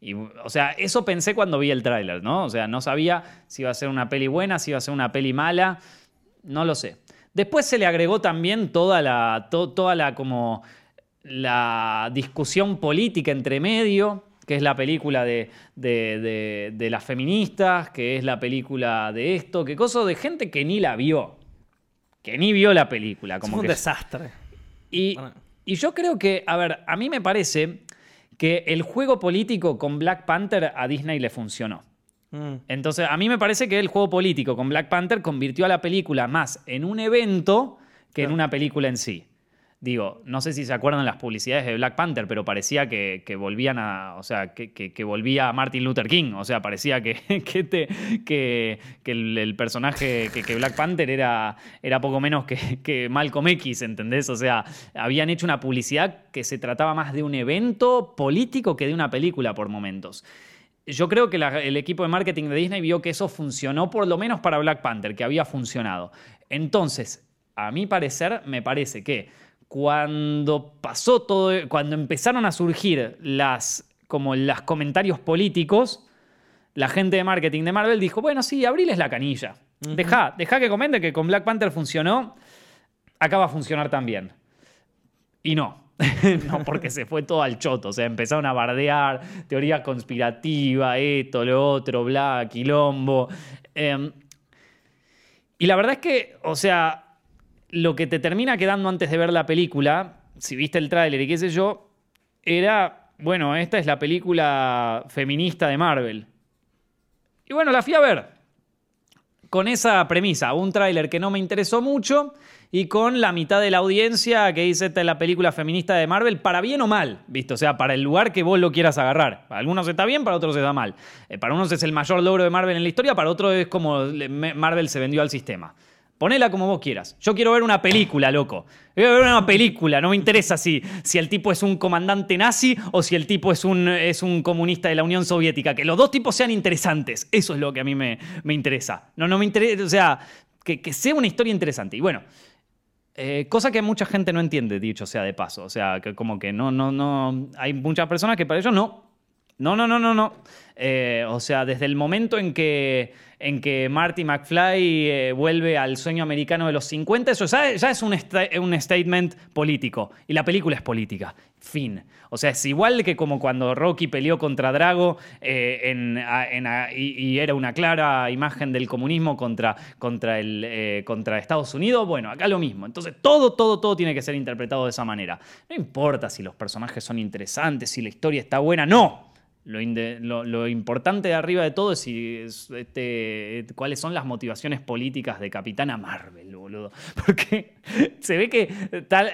y, y, o sea, eso pensé cuando vi el tráiler, ¿no? O sea, no sabía si iba a ser una peli buena, si iba a ser una peli mala. No lo sé. Después se le agregó también toda la, to- toda la como la discusión política entre medio, que es la película de, de- de- de las feministas, que es la película de esto, que cosa de gente que ni la vio, que ni vio la película. Es Como un que desastre. y, Bueno. y yo creo que, a ver, a mí me parece que el juego político con Black Panther a Disney le funcionó. Mm. Entonces, a mí me parece que el juego político con Black Panther convirtió a la película más en un evento que en una película en sí. Digo, no sé si se acuerdan las publicidades de Black Panther, pero parecía que, que volvían a. O sea, que, que- que volvía Martin Luther King. O sea, parecía que, te- el, el personaje, que, Black Panther era, era poco menos que, que Malcolm X, ¿entendés? O sea, habían hecho una publicidad que se trataba más de un evento político que de una película por momentos. Yo creo que la- el equipo de marketing de Disney vio que eso funcionó por lo menos para Black Panther, que había funcionado. Entonces, a mi parecer, me parece que cuando pasó todo, cuando empezaron a surgir las, como los comentarios políticos, la gente de marketing de Marvel dijo, bueno, sí, abriles la canilla. Deja, deja que comente que con Black Panther funcionó, acá va a funcionar también. Y no. no, porque se fue todo al choto. O sea, empezaron a bardear, teoría conspirativa, esto, lo otro, bla, quilombo. Em, y la verdad es que, o sea, lo que te termina quedando antes de ver la película, si viste el tráiler y qué sé yo, era, bueno, esta es la película feminista de Marvel. Y bueno, la fui a ver. Con esa premisa, un tráiler que no me interesó mucho y con la mitad de la audiencia que dice esta es la película feminista de Marvel, para bien o mal, ¿viste? O sea, para el lugar que vos lo quieras agarrar. Para algunos está bien, para otros está mal. Eh, para unos es el mayor logro de Marvel en la historia, para otros es como Marvel se vendió al sistema. Ponela como vos quieras. Yo quiero ver una película, loco. Quiero ver una película. No me interesa si, si el tipo es un comandante nazi o si el tipo es un, es un comunista de la Unión Soviética. Que los dos tipos sean interesantes. Eso es lo que a mí me, me interesa. No, no me interesa. O sea, que, que sea una historia interesante. Y bueno, eh, cosa que mucha gente no entiende, dicho sea de paso. O sea, que como que no, no, no. Hay muchas personas que para ellos no. No, no, no, no, no. Eh, o sea, desde el momento en que, en que Marty McFly eh, vuelve al sueño americano de los 50, eso ya, es un, un statement político. Y la película es política. Fin. O sea, es igual que como cuando Rocky peleó contra Drago eh, y, y era una clara imagen del comunismo contra, contra, el, contra Estados Unidos. Bueno, acá lo mismo. Entonces, todo, todo, todo tiene que ser interpretado de esa manera. No importa si los personajes son interesantes, si la historia está buena, no. Lo, importante de arriba de todo es, este, cuáles son las motivaciones políticas de Capitana Marvel, boludo. Porque se ve que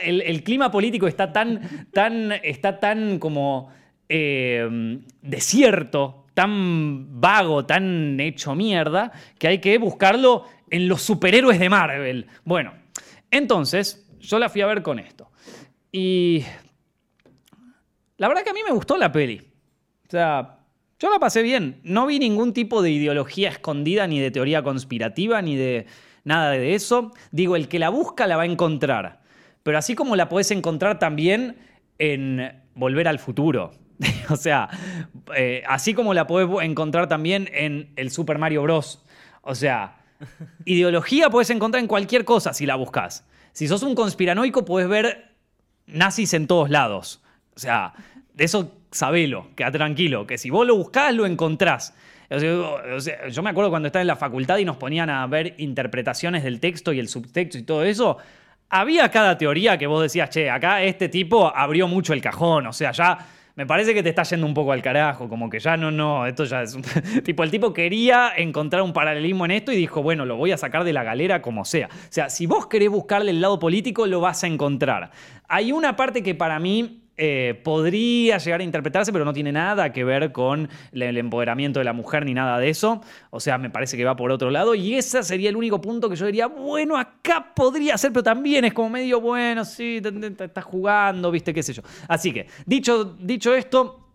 el, clima político está tan, tan, está tan como eh, desierto, tan vago, tan hecho mierda, que hay que buscarlo en los superhéroes de Marvel. Bueno, entonces yo la fui a ver con esto. Y la verdad que a mí me gustó la peli. O sea, yo la pasé bien. No vi ningún tipo de ideología escondida, ni de teoría conspirativa, ni de nada de eso. Digo, el que la busca la va a encontrar. Pero así como la podés encontrar también en Volver al Futuro. o sea, eh, así como la podés encontrar también en el Super Mario Bros. O sea, ideología podés encontrar en cualquier cosa si la buscas. Si sos un conspiranoico, podés ver nazis en todos lados. O sea, de eso sabelo, queda tranquilo, que si vos lo buscás, lo encontrás. O sea, yo me acuerdo cuando estaba en la facultad y nos ponían a ver interpretaciones del texto y el subtexto y todo eso. Había cada teoría que vos decías, che, acá este tipo abrió mucho el cajón, o sea, ya me parece que te está yendo un poco al carajo, como que ya no, no, esto ya es un... tipo, el tipo quería encontrar un paralelismo en esto y dijo, bueno, lo voy a sacar de la galera como sea. O sea, si vos querés buscarle el lado político, lo vas a encontrar. Hay una parte que para mí eh, podría llegar a interpretarse, pero no tiene nada que ver con el empoderamiento de la mujer ni nada de eso. O sea, me parece que va por otro lado. Y ese sería el único punto que yo diría, bueno, acá podría ser, pero también es como medio bueno, sí, te estás jugando, viste, qué sé yo. Así que, dicho, dicho esto,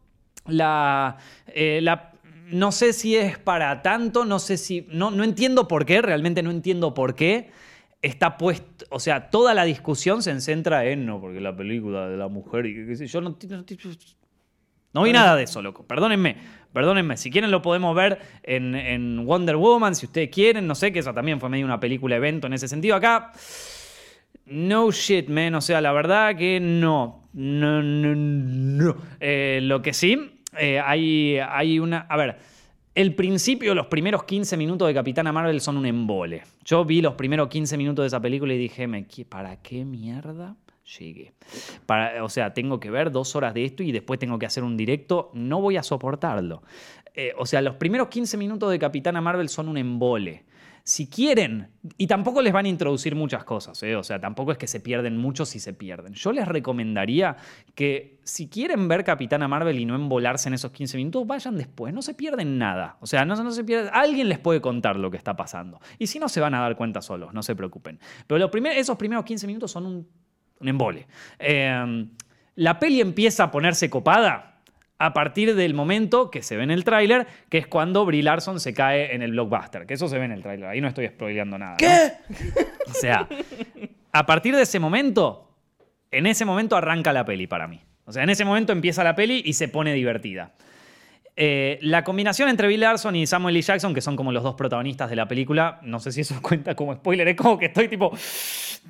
la, eh, la- no sé si es para tanto, no sé si. No, no entiendo por qué, realmente no entiendo por qué. Está puesto. O sea, toda la discusión se centra en. No, porque la película de la mujer y qué, sé yo. No, no, no vi nada de eso, loco. Perdónenme. Perdónenme. Si quieren, lo podemos ver en, en Wonder Woman, si ustedes quieren. No sé, que esa también fue medio una película evento en ese sentido. Acá. No shit, man. O sea, la verdad que no. No, no, no. Eh, lo que sí, eh, hay, hay una. A ver, el principio, los primeros 15 minutos de Capitana Marvel son un embole. Yo vi los primeros 15 minutos de esa película y dije, "Me qui- ¿para qué mierda? Llegué. O sea, tengo que ver dos horas de esto y después tengo que hacer un directo. No voy a soportarlo. Eh, o sea, los primeros 15 minutos de Capitana Marvel son un embole. Si quieren, y tampoco les van a introducir muchas cosas, ¿eh? o sea, tampoco es que se pierden mucho si se pierden. Yo les recomendaría que si quieren ver Capitana Marvel y no embolarse en esos 15 minutos, vayan después, no se pierden nada. O sea, no, se pierden, alguien les puede contar lo que está pasando. Y si no, se van a dar cuenta solos, no se preocupen. Pero esos primeros 15 minutos son un, un embole. Eh, la peli empieza a ponerse copada a partir del momento que se ve en el tráiler, que es cuando Brie Larson se cae en el blockbuster. Que eso se ve en el tráiler. Ahí no estoy spoileando nada. ¿no? ¿Qué? O sea, a partir de ese momento, en ese momento arranca la peli para mí. O sea, en ese momento empieza la peli y se pone divertida. Eh, la combinación entre Bill Larson y Samuel L. Jackson, que son como los dos protagonistas de la película, no sé si eso cuenta como spoiler, es como que estoy tipo,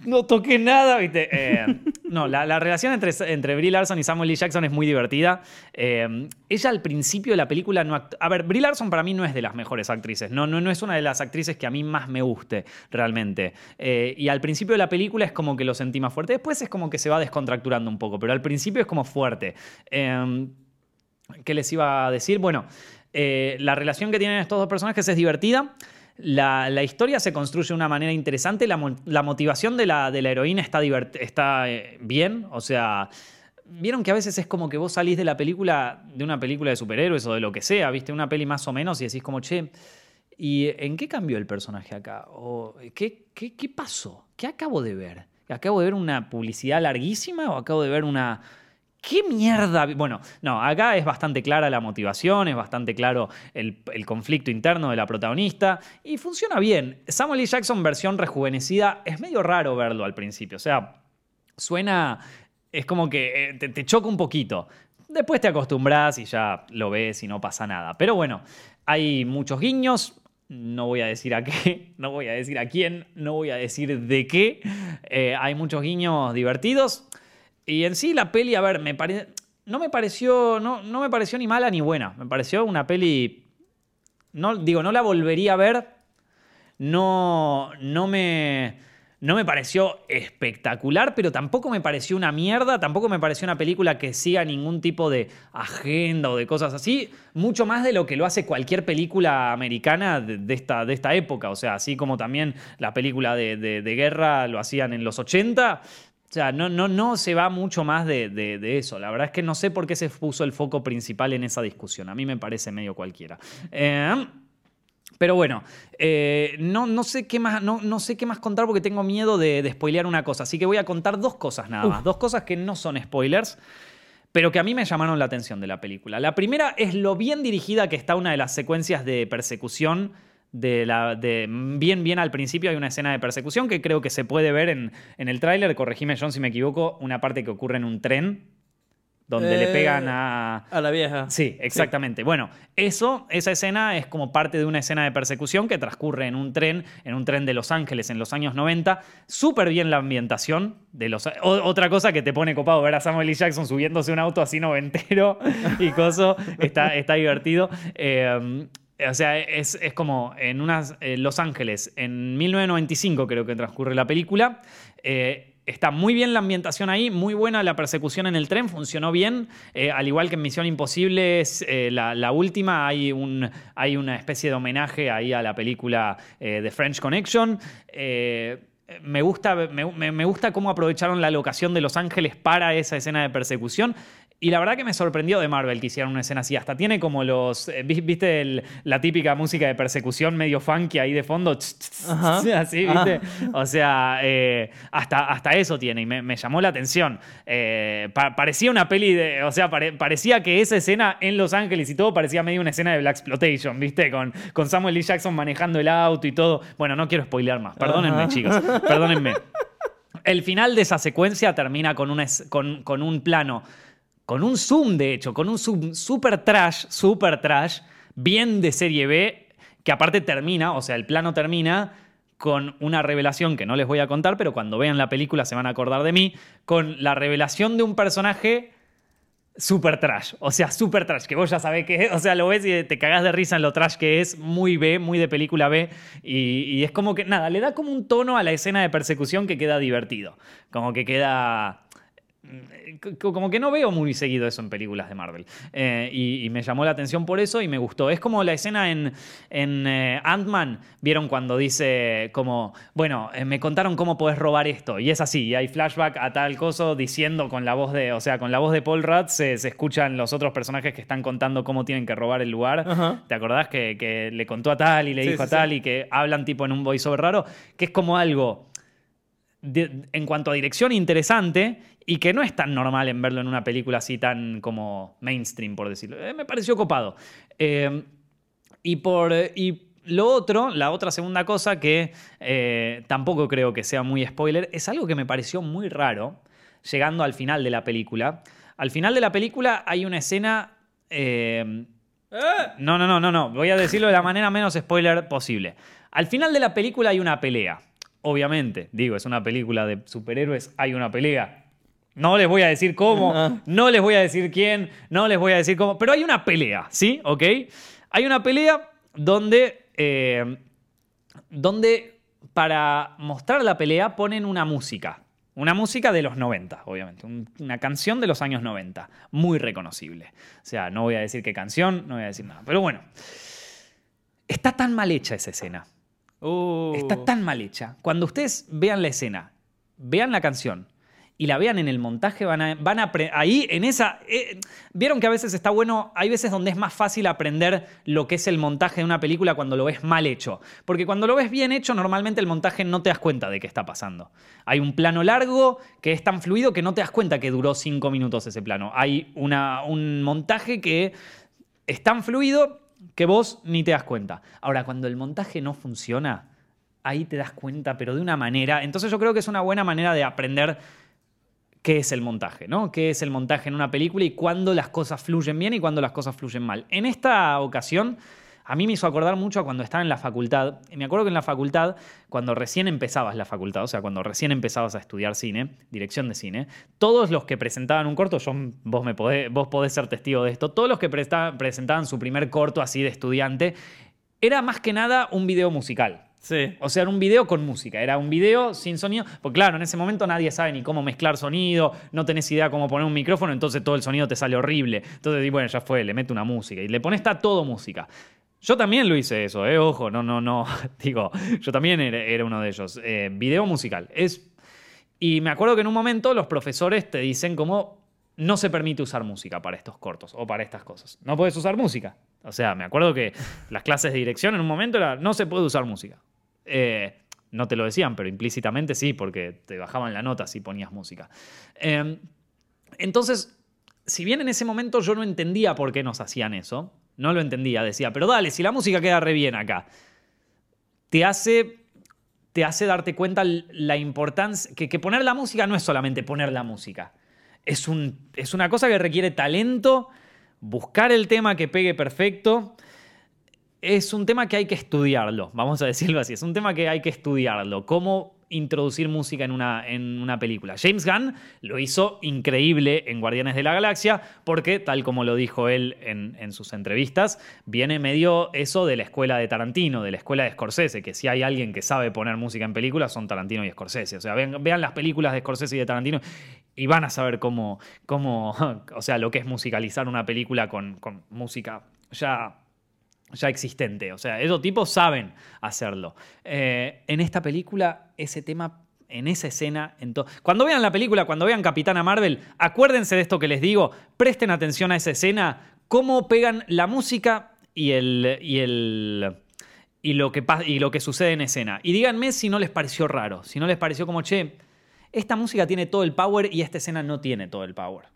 no toqué nada, ¿viste? Eh, no, la, la relación entre, entre Larson y Samuel L. Jackson es muy divertida. Eh, ella al principio de la película no A ver, Brie Larson para mí no es de las mejores actrices, no, no, no es una de las actrices que a mí más me guste realmente. Y al principio de la película es como que lo sentí más fuerte, después es como que se va descontracturando un poco, pero al principio es como fuerte. ¿Qué les iba a decir? Bueno, eh, la relación que tienen estos dos personajes es divertida. La, historia se construye de una manera interesante. La, mo- la motivación de la, heroína está eh, bien. O sea, vieron que a veces es como que vos salís de la película, de una película de superhéroes o de lo que sea, viste una peli más o menos y decís como, che, ¿y en qué cambió el personaje acá? ¿O qué, qué, qué pasó? ¿Qué acabo de ver? ¿Acabo de ver una publicidad larguísima o acabo de ver una... ¿Qué mierda? vi-?" Bueno, no, acá es bastante clara la motivación, es bastante claro el, conflicto interno de la protagonista y funciona bien. Samuel L. Jackson versión rejuvenecida es medio raro verlo al principio, o sea, suena, es como que eh, te, te choca un poquito. Después te acostumbras y ya lo ves y no pasa nada. Pero bueno, hay muchos guiños. No voy a decir a qué, no voy a decir a quién, no voy a decir de qué. Eh, hay muchos guiños divertidos. Y en sí la peli, a ver, me pare- no me pareció, no, no me pareció ni mala ni buena. Me pareció una peli, no digo, no la volvería a ver. No, no me, no me pareció espectacular, pero tampoco me pareció una mierda, tampoco me pareció una película que siga ningún tipo de agenda o de cosas así, mucho más de lo que lo hace cualquier película americana de, esta, de esta época, o sea, así como también la película de- de guerra lo hacían en los 80. O sea, no, no, no se va mucho más de, de- de eso. La verdad es que no sé por qué se puso el foco principal en esa discusión. A mí me parece medio cualquiera. Eh, pero bueno, eh, no, no, sé qué más, no, no sé qué más contar porque tengo miedo de, de spoilear una cosa. Así que voy a contar dos cosas nada más. Dos cosas que no son spoilers, pero que a mí me llamaron la atención de la película. La primera es lo bien dirigida que está una de las secuencias de persecución. De la, de, bien, bien al principio hay una escena de persecución que creo que se puede ver en, en el tráiler. Corregime, John, si me equivoco. Una parte que ocurre en un tren donde le Eh, pegan a, A la vieja. Sí, exactamente. Bueno, eso, esa escena es como parte de una escena de persecución que transcurre en un tren, en un tren de Los Ángeles en los años 90. Súper bien la ambientación de los... o- otra cosa que te pone copado ver a Samuel L. Jackson subiéndose un auto así noventero y coso, está, está divertido. Eh, o sea, es, es como en unas eh, Los Ángeles, en 1995 creo que transcurre la película. Eh, Está muy bien la ambientación ahí, muy buena la persecución en el tren, funcionó bien. Eh, al igual que en Misión Imposible, es, eh, la, última, hay, un, hay una especie de homenaje ahí a la película eh, The French Connection. Eh, me gusta, me- me gusta cómo aprovecharon la locación de Los Ángeles para esa escena de persecución. Y la verdad que me sorprendió de Marvel que hicieran una escena así. Hasta tiene como los. eh, vi- ¿Viste el- la típica música de persecución medio funky ahí de fondo? Ajá. Así, ¿viste? O sea, eh, hasta, hasta eso tiene y me, me llamó la atención. Eh, pa- parecía una peli de. O sea, pare- parecía que esa escena en Los Ángeles y todo parecía medio una escena de Black Exploitation, ¿viste? Con, con Samuel L. Jackson manejando el auto y todo. Bueno, no quiero spoilear más. Perdónenme, Ajá. chicos. Perdónenme. El final de esa secuencia termina con, una es- con, con un plano, con un zoom, de hecho, con un zoom super trash, super trash, bien de serie B, que aparte termina, o sea, el plano termina con una revelación que no les voy a contar, pero cuando vean la película se van a acordar de mí, con la revelación de un personaje super trash, o sea, super trash, que vos ya sabés que es, o sea, lo ves y te cagás de risa en lo trash que es, muy B, muy de película B, y, y es como que, nada, le da como un tono a la escena de persecución que queda divertido, como que queda... mm, c- Como que no veo muy seguido eso en películas de Marvel. Eh, y, y me llamó la atención por eso y me gustó. Es como la escena en, en eh, Ant-Man. ¿Vieron cuando dice como, bueno, eh, me contaron cómo podés robar esto? Y es así, y hay flashback a tal coso diciendo con la voz de, o sea, con la voz de Paul Rudd se, se escuchan los otros personajes que están contando cómo tienen que robar el lugar. ¿Te acordás que, que le contó a tal y le Sí, dijo sí, a tal sí. y que hablan tipo en un voiceover raro? Que es como algo de- en cuanto a dirección interesante y que no es tan normal en verlo en una película así tan como mainstream, por decirlo. Eh, me pareció copado. Eh, y por. Y lo otro, la otra segunda cosa que eh, tampoco creo que sea muy spoiler, es algo que me pareció muy raro, llegando al final de la película. Al final de la película hay una escena. eh, No, no, no, no, no. Voy a decirlo de la manera menos spoiler posible. Al final de la película hay una pelea. Obviamente, digo, es una película de superhéroes, hay una pelea. No les voy a decir cómo, Ah. no les voy a decir quién, no les voy a decir cómo, pero hay una pelea, ¿sí? ¿Ok? Hay una pelea donde, eh, donde para mostrar la pelea ponen una música. Una música de los 90, obviamente. Un- una canción de los años 90. Muy reconocible. O sea, no voy a decir qué canción, no voy a decir nada. Pero bueno. Está tan mal hecha esa escena. Uh. Está tan mal hecha. Cuando ustedes vean la escena, vean la canción y la vean en el montaje, van a, van a ahí en esa... eh, Vieron que a veces está bueno, hay veces donde es más fácil aprender lo que es el montaje de una película cuando lo ves mal hecho. Porque cuando lo ves bien hecho, normalmente el montaje no te das cuenta de qué está pasando. Hay un plano largo que es tan fluido que no te das cuenta que duró cinco minutos ese plano. Hay una, un montaje que es tan fluido que vos ni te das cuenta. Ahora, cuando el montaje no funciona, ahí te das cuenta, pero de una manera. Entonces yo creo que es una buena manera de aprender qué es el montaje, ¿no? ¿Qué es el montaje en una película y cuándo las cosas fluyen bien y cuándo las cosas fluyen mal? En esta ocasión, a mí me hizo acordar mucho a cuando estaba en la facultad. Me acuerdo que en la facultad, cuando recién empezabas la facultad, o sea, cuando recién empezabas a estudiar cine, dirección de cine, todos los que presentaban un corto, yo, vos, me podés, vos podés ser testigo de esto, todos los que presentaban su primer corto así de estudiante, era más que nada un video musical. Sí. O sea, era un video con música, era un video sin sonido. Porque claro, en ese momento nadie sabe ni cómo mezclar sonido, no tenés idea cómo poner un micrófono, entonces todo el sonido te sale horrible. Entonces, bueno, ya fue, le mete una música y le pones está todo música. Yo también lo hice eso, eh, ojo, no, no, no. Digo, yo también era, era uno de ellos. Eh, video musical. Es. Y me acuerdo que en un momento los profesores te dicen como no se permite usar música para estos cortos o para estas cosas. No puedes usar música. O sea, me acuerdo que las clases de dirección en un momento era no se puede usar música. Eh, no te lo decían, pero implícitamente sí, porque te bajaban la nota si ponías música. Eh, entonces, si bien en ese momento yo no entendía por qué nos hacían eso, no lo entendía, decía, pero dale, si la música queda re bien acá, te hace, te hace darte cuenta la importancia, que, que poner la música no es solamente poner la música, es, un, es una cosa que requiere talento, buscar el tema que pegue perfecto, es un tema que hay que estudiarlo, vamos a decirlo así, es un tema que hay que estudiarlo, cómo introducir música en una, en una película. James Gunn lo hizo increíble en Guardianes de la Galaxia porque, tal como lo dijo él en, en sus entrevistas, viene medio eso de la escuela de Tarantino, de la escuela de Scorsese, que si hay alguien que sabe poner música en películas son Tarantino y Scorsese. O sea, vean, las películas de Scorsese y de Tarantino y van a saber cómo, cómo o sea, lo que es musicalizar una película con, con música ya ya existente. O sea, esos tipos saben hacerlo. Eh, en esta película, ese tema, en esa escena, cuando vean la película, cuando vean Capitana Marvel, acuérdense de esto que les digo, presten atención a esa escena, cómo pegan la música y el... Y el y lo, que, y lo que sucede en escena. Y díganme si no les pareció raro, si no les pareció como, che, esta música tiene todo el power y esta escena no tiene todo el power.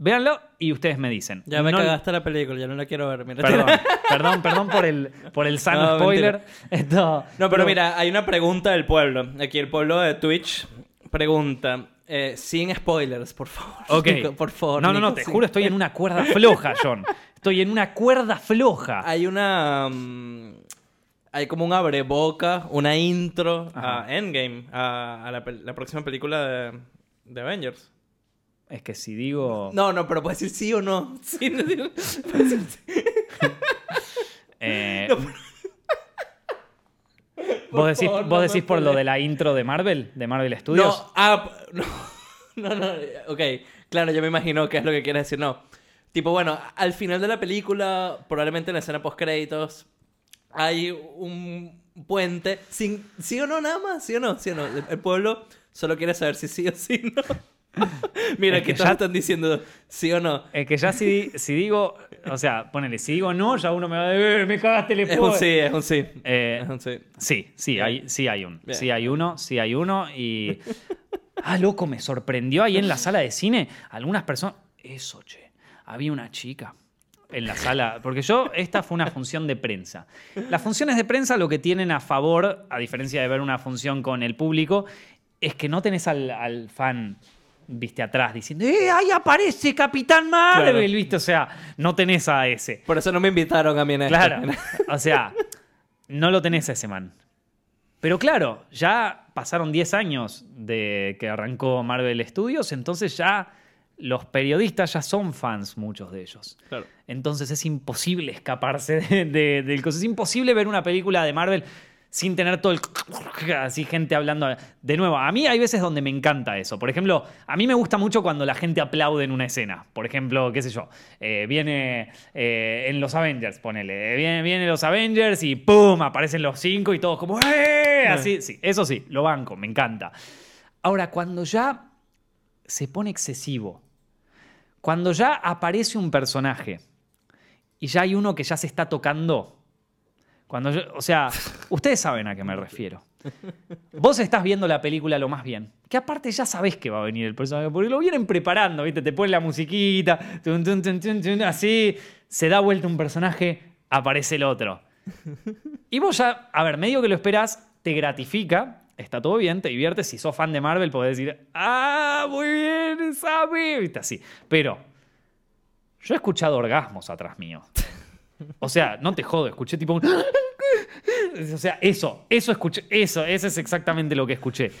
Véanlo y ustedes me dicen. Ya me No- cagaste la película, ya no la quiero ver. Mira. Perdón, perdón, perdón por el, por el sano No, spoiler. Esto- No, pero mira, hay una pregunta del pueblo. Aquí el pueblo de Twitch pregunta, eh, sin spoilers, por favor. Ok. Nico, por favor. No, no, no, Nico, te juro, estoy en una cuerda floja, John. Estoy en una cuerda floja. Hay una... mm, hay como un abreboca, una intro Ajá. a Endgame, a, a la, próxima película de, de Avengers. Es que si digo. No, no, pero puedes decir sí o no. Sí, no digo- eh, ¿Vos decís, favor, vos no decís por lo de la intro de Marvel? ¿De Marvel Studios? No, ah, no, no, no, ok, claro, yo me imagino qué es lo que quieres decir, no. Tipo, bueno, al final de la película, probablemente en la escena post créditos, hay un puente, sin, sí o no nada más, sí o no, sí o no. El, pueblo solo quiere saber si sí o sí no. Mira, Es que que todos ya- están diciendo sí o no. Es que ya si, si digo. O sea, ponele, si digo no, ya uno me va a decir, "Eh, me cagaste el Es un spoiler". sí, es un sí. Eh, es un sí. Sí, sí, hay, sí hay un. Bien. Sí hay uno, sí hay uno. Y. Ah, loco, me sorprendió ahí en la sala de cine. Algunas personas. Eso, che. Había una chica en la sala. Porque yo, esta fue una función de prensa. Las funciones de prensa lo que tienen a favor, a diferencia de ver una función con el público, es que no tenés al, al fan viste, atrás diciendo, ¡eh, ahí aparece Capitán Marvel! Claro. ¿Viste? O sea, no tenés a ese. Por eso no me invitaron a mí en esto. Claro. O sea, no lo tenés a ese man. Pero claro, ya pasaron 10 años de que arrancó Marvel Studios, entonces ya los periodistas ya son fans, muchos de ellos. Claro. Entonces es imposible escaparse de- de- del coso. Es imposible ver una película de Marvel sin tener todo el... Así gente hablando. De nuevo, a mí hay veces donde me encanta eso. Por ejemplo, a mí me gusta mucho cuando la gente aplaude en una escena. Por ejemplo, qué sé yo, eh, viene eh, en los Avengers, ponele. eh, Viene, viene los Avengers y ¡pum! Aparecen los cinco y todos como ¡eh! Así, sí, eso sí, lo banco, me encanta. Ahora, cuando ya se pone excesivo, cuando ya aparece un personaje y ya hay uno que ya se está tocando. Cuando yo- o sea, ustedes saben a qué me refiero. Vos estás viendo la película lo más bien. Que aparte ya sabés que va a venir el personaje, porque lo vienen preparando, ¿viste? Te ponen la musiquita, así, se da vuelta un personaje, aparece el otro. Y vos ya, a ver, medio que lo esperás, te gratifica, está todo bien, te diviertes. Si sos fan de Marvel, podés decir, ¡ah, muy bien, sabe! ¿Viste? Así. Pero yo he escuchado orgasmos atrás mío. O sea, no te jodo, escuché tipo un... O sea, eso, eso escuché, eso, eso es exactamente lo que escuché.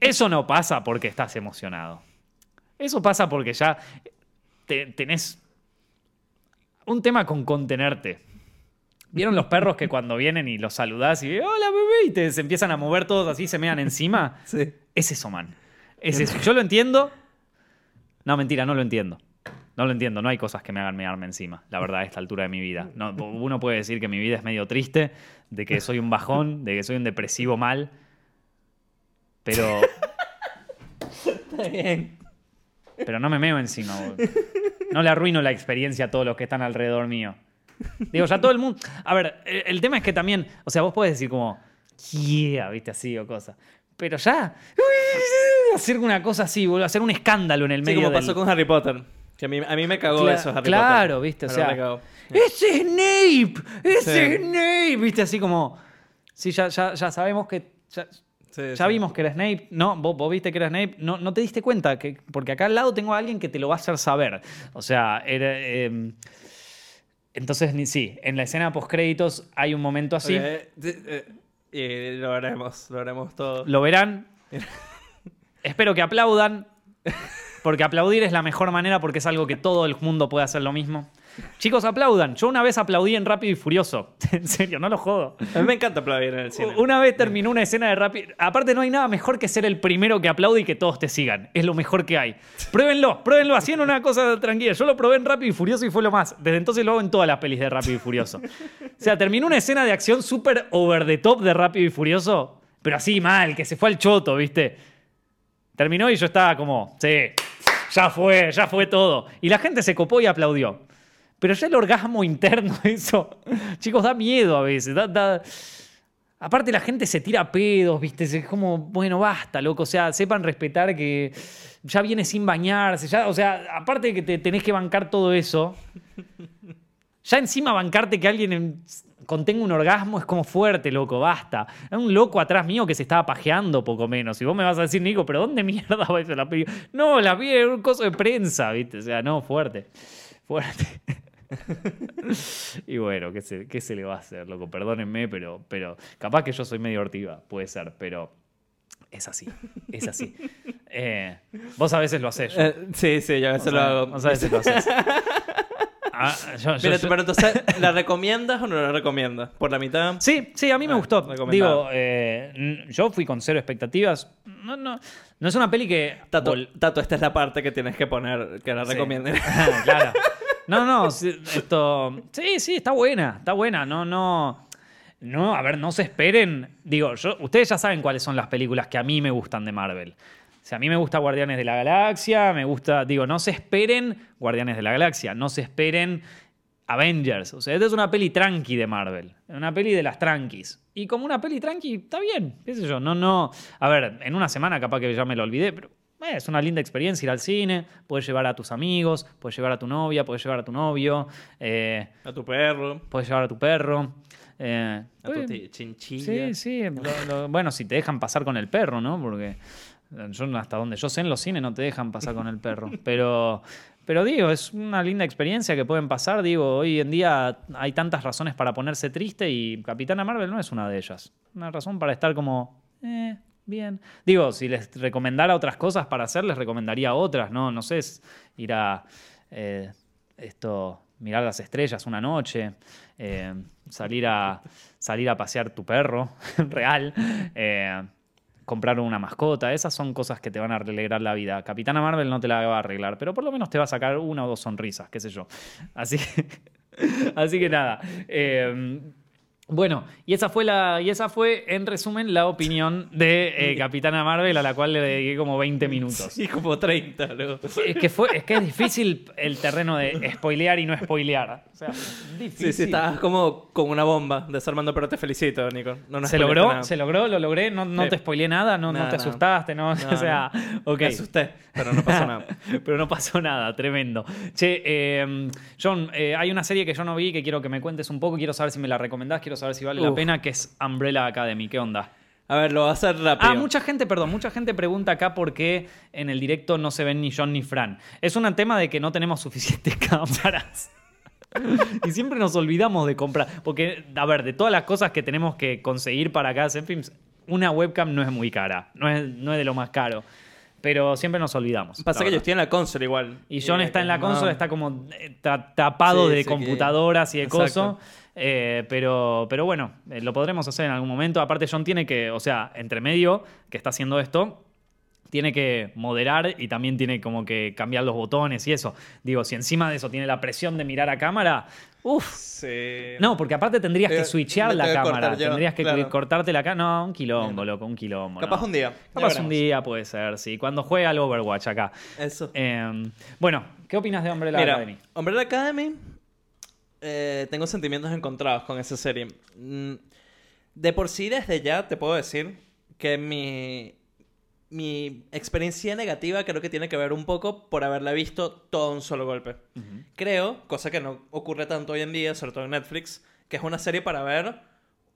Eso no pasa porque estás emocionado. Eso pasa porque ya te- tenés un tema con contenerte. ¿Vieron los perros que cuando vienen y los saludás y hola bebé y te se empiezan a mover todos así, se mean encima? Sí. Es eso, man. Es eso. Yo lo entiendo. No, mentira, no lo entiendo. No lo entiendo. No hay cosas que me hagan mearme encima, la verdad, a esta altura de mi vida. No, uno puede decir que mi vida es medio triste, de que soy un bajón, de que soy un depresivo mal. Pero, Está bien. pero no me meo encima, boludo. No le arruino la experiencia a todos los que están alrededor mío. Digo, ya todo el mundo. A ver, el, tema es que también. O sea, vos podés decir como. Yeah, viste así o cosas. Pero ya. Hacer una cosa así, boludo. Hacer un escándalo en el Sí, medio como del- pasó con Harry Potter. Que a mí, a mí me cagó Cla- eso, Harry claro, Potter. viste, o Me sea, re cagó. ¡Ese es Snape! ¡Ese Sí. es Snape! Viste, así como. Sí, ya, ya, ya sabemos que. Ya, Sí, ya sí. vimos que era Snape. No, vos, vos viste que era Snape. No, no te diste cuenta. Que, porque acá al lado tengo a alguien que te lo va a hacer saber. O sea, era. eh, entonces, sí, en la escena post créditos hay un momento así. Eh, eh, lo haremos, lo haremos todo. Lo verán. Espero que aplaudan. Porque aplaudir es la mejor manera porque es algo que todo el mundo puede hacer lo mismo. Chicos, aplaudan. Yo una vez aplaudí en Rápido y Furioso. En serio, no lo jodo. A mí me encanta aplaudir en el cine. Una vez terminó una escena de Rápido. Aparte, no hay nada mejor que ser el primero que aplaude y que todos te sigan. Es lo mejor que hay. Pruébenlo, pruébenlo haciendo una cosa tranquila. Yo lo probé en Rápido y Furioso y fue lo más. Desde entonces lo hago en todas las pelis de Rápido y Furioso. O sea, terminó una escena de acción súper over the top de Rápido y Furioso, pero así mal, que se fue al choto, ¿viste? Terminó y yo estaba como, sí, ya fue, ya fue todo. Y la gente se copó y aplaudió. Pero ya el orgasmo interno, eso, chicos, da miedo a veces. da- Aparte la gente se tira pedos, ¿viste? Es como, bueno, basta, loco. O sea, sepan respetar que ya viene sin bañarse. Ya, o sea, aparte de que te tenés que bancar todo eso, ya encima bancarte que alguien en- contenga un orgasmo es como fuerte, loco, basta. Hay un loco atrás mío que se estaba pajeando poco menos. Y vos me vas a decir, Nico, ¿pero dónde mierda va eso la? No, la vi en un coso de prensa, ¿viste? O sea, no, fuerte. Fuerte. y bueno, ¿qué se, qué se le va a hacer, loco? Perdónenme, pero, pero capaz que yo soy medio ortiva, puede ser, pero es así, es así. Eh, vos a veces lo haces. yo. Eh, sí, sí, yo a veces lo hago. Vos a veces lo haces. Ah, yo- yo- Mira, yo- pero entonces, ¿la recomiendas o no la recomiendas? ¿Por la mitad? Sí, sí, a mí me Ah, gustó. Digo, eh, yo fui con cero expectativas. No, no, no es una peli que... Tato, Tato, esta es la parte que tienes que poner, que la Sí. recomienden. claro. No, no, esto... Sí, sí, está buena, está buena. No, no... No, a ver, no se esperen. Digo, yo, ustedes ya saben cuáles son las películas que a mí me gustan de Marvel. O sea, a mí me gusta Guardianes de la Galaxia, me gusta, digo, no se esperen Guardianes de la Galaxia, no se esperen Avengers. O sea, esta es una peli tranqui de Marvel, una peli de las tranquis. Y como una peli tranqui, está bien, qué sé yo, no, no. A ver, en una semana capaz que ya me lo olvidé, pero eh, es una linda experiencia ir al cine, puedes llevar a tus amigos, puedes llevar a tu novia, puedes llevar a tu novio, eh, A tu perro, puedes llevar a tu perro. eh, a tu chinchilla. Sí, sí. lo- lo- bueno, si te dejan pasar con el perro, ¿no? Porque Yo hasta donde yo sé en los cines no te dejan pasar con el perro. Pero, pero digo, es una linda experiencia que pueden pasar. Digo, hoy en día hay tantas razones para ponerse triste y Capitana Marvel no es una de ellas. Una razón para estar como, eh, bien. Digo, si les recomendara otras cosas para hacer, les recomendaría otras, ¿no? No sé, ir a eh, esto, mirar las estrellas una noche, eh, salir, a, salir a pasear tu perro real. eh, comprar una mascota, esas son cosas que te van a alegrar la vida. Capitana Marvel no te la va a arreglar, pero por lo menos te va a sacar una o dos sonrisas, qué sé yo. Así que, así que nada. eh, bueno, y esa fue la, y esa fue, en resumen, la opinión de eh, Capitana Marvel, a la cual le dediqué como 20 minutos. Sí, como 30, luego. Es que, fue, es que es difícil el terreno de spoilear y no spoilear. O sea, difícil. Sí, sí, estabas como con una bomba desarmando, pero te felicito, Nico. No nos ¿Se logró? nada. ¿Se logró? ¿Lo logré? ¿No, no Sí. te spoileé nada? ¿No, no te asustaste? No, No, o sea, ok. Me asusté, pero no pasó nada. Pero no pasó nada, tremendo. Che, eh, John, eh, hay una serie que yo no vi que quiero que me cuentes un poco. Quiero saber si me la recomendás, quiero saber si vale la pena, que es Umbrella Academy. ¿Qué onda? A ver, lo voy a hacer rápido. Ah, mucha gente, perdón, mucha gente pregunta acá por qué en el directo no se ven ni John ni Fran. Es un tema de que no tenemos suficientes cámaras. y siempre nos olvidamos de comprar. Porque, a ver, de todas las cosas que tenemos que conseguir para acá en Films, una webcam no es muy cara. No es, no es de lo más caro. Pero siempre nos olvidamos. Pasa que yo estoy en la consola igual. Y John Eh, está en la consola, está como eh, ta- tapado Sí, de sí, que- computadoras y de Exacto. Eh, pero, pero bueno, eh, lo podremos hacer en algún momento. Aparte, John tiene que, o sea, entre medio que está haciendo esto, tiene que moderar y también tiene como que cambiar los botones y eso. Digo, si encima de eso tiene la presión de mirar a cámara, uff. Sí. No, porque aparte tendrías que switchear la cámara. tendrías que claro. cortarte la cámara. No, un quilombo, loco, un quilombo. Capaz no. un día. Capaz un día puede ser, sí. Cuando juega al Overwatch acá. Eso. Eh, bueno, ¿qué opinas de Umbrella Mira, Academy? Umbrella Academy, eh, tengo sentimientos encontrados con esa serie. Mm, De por sí, desde ya te puedo decir que mi, mi experiencia negativa creo que tiene que ver un poco por haberla visto todo un solo golpe. Creo, cosa que no ocurre tanto hoy en día, sobre todo en Netflix, que es una serie para ver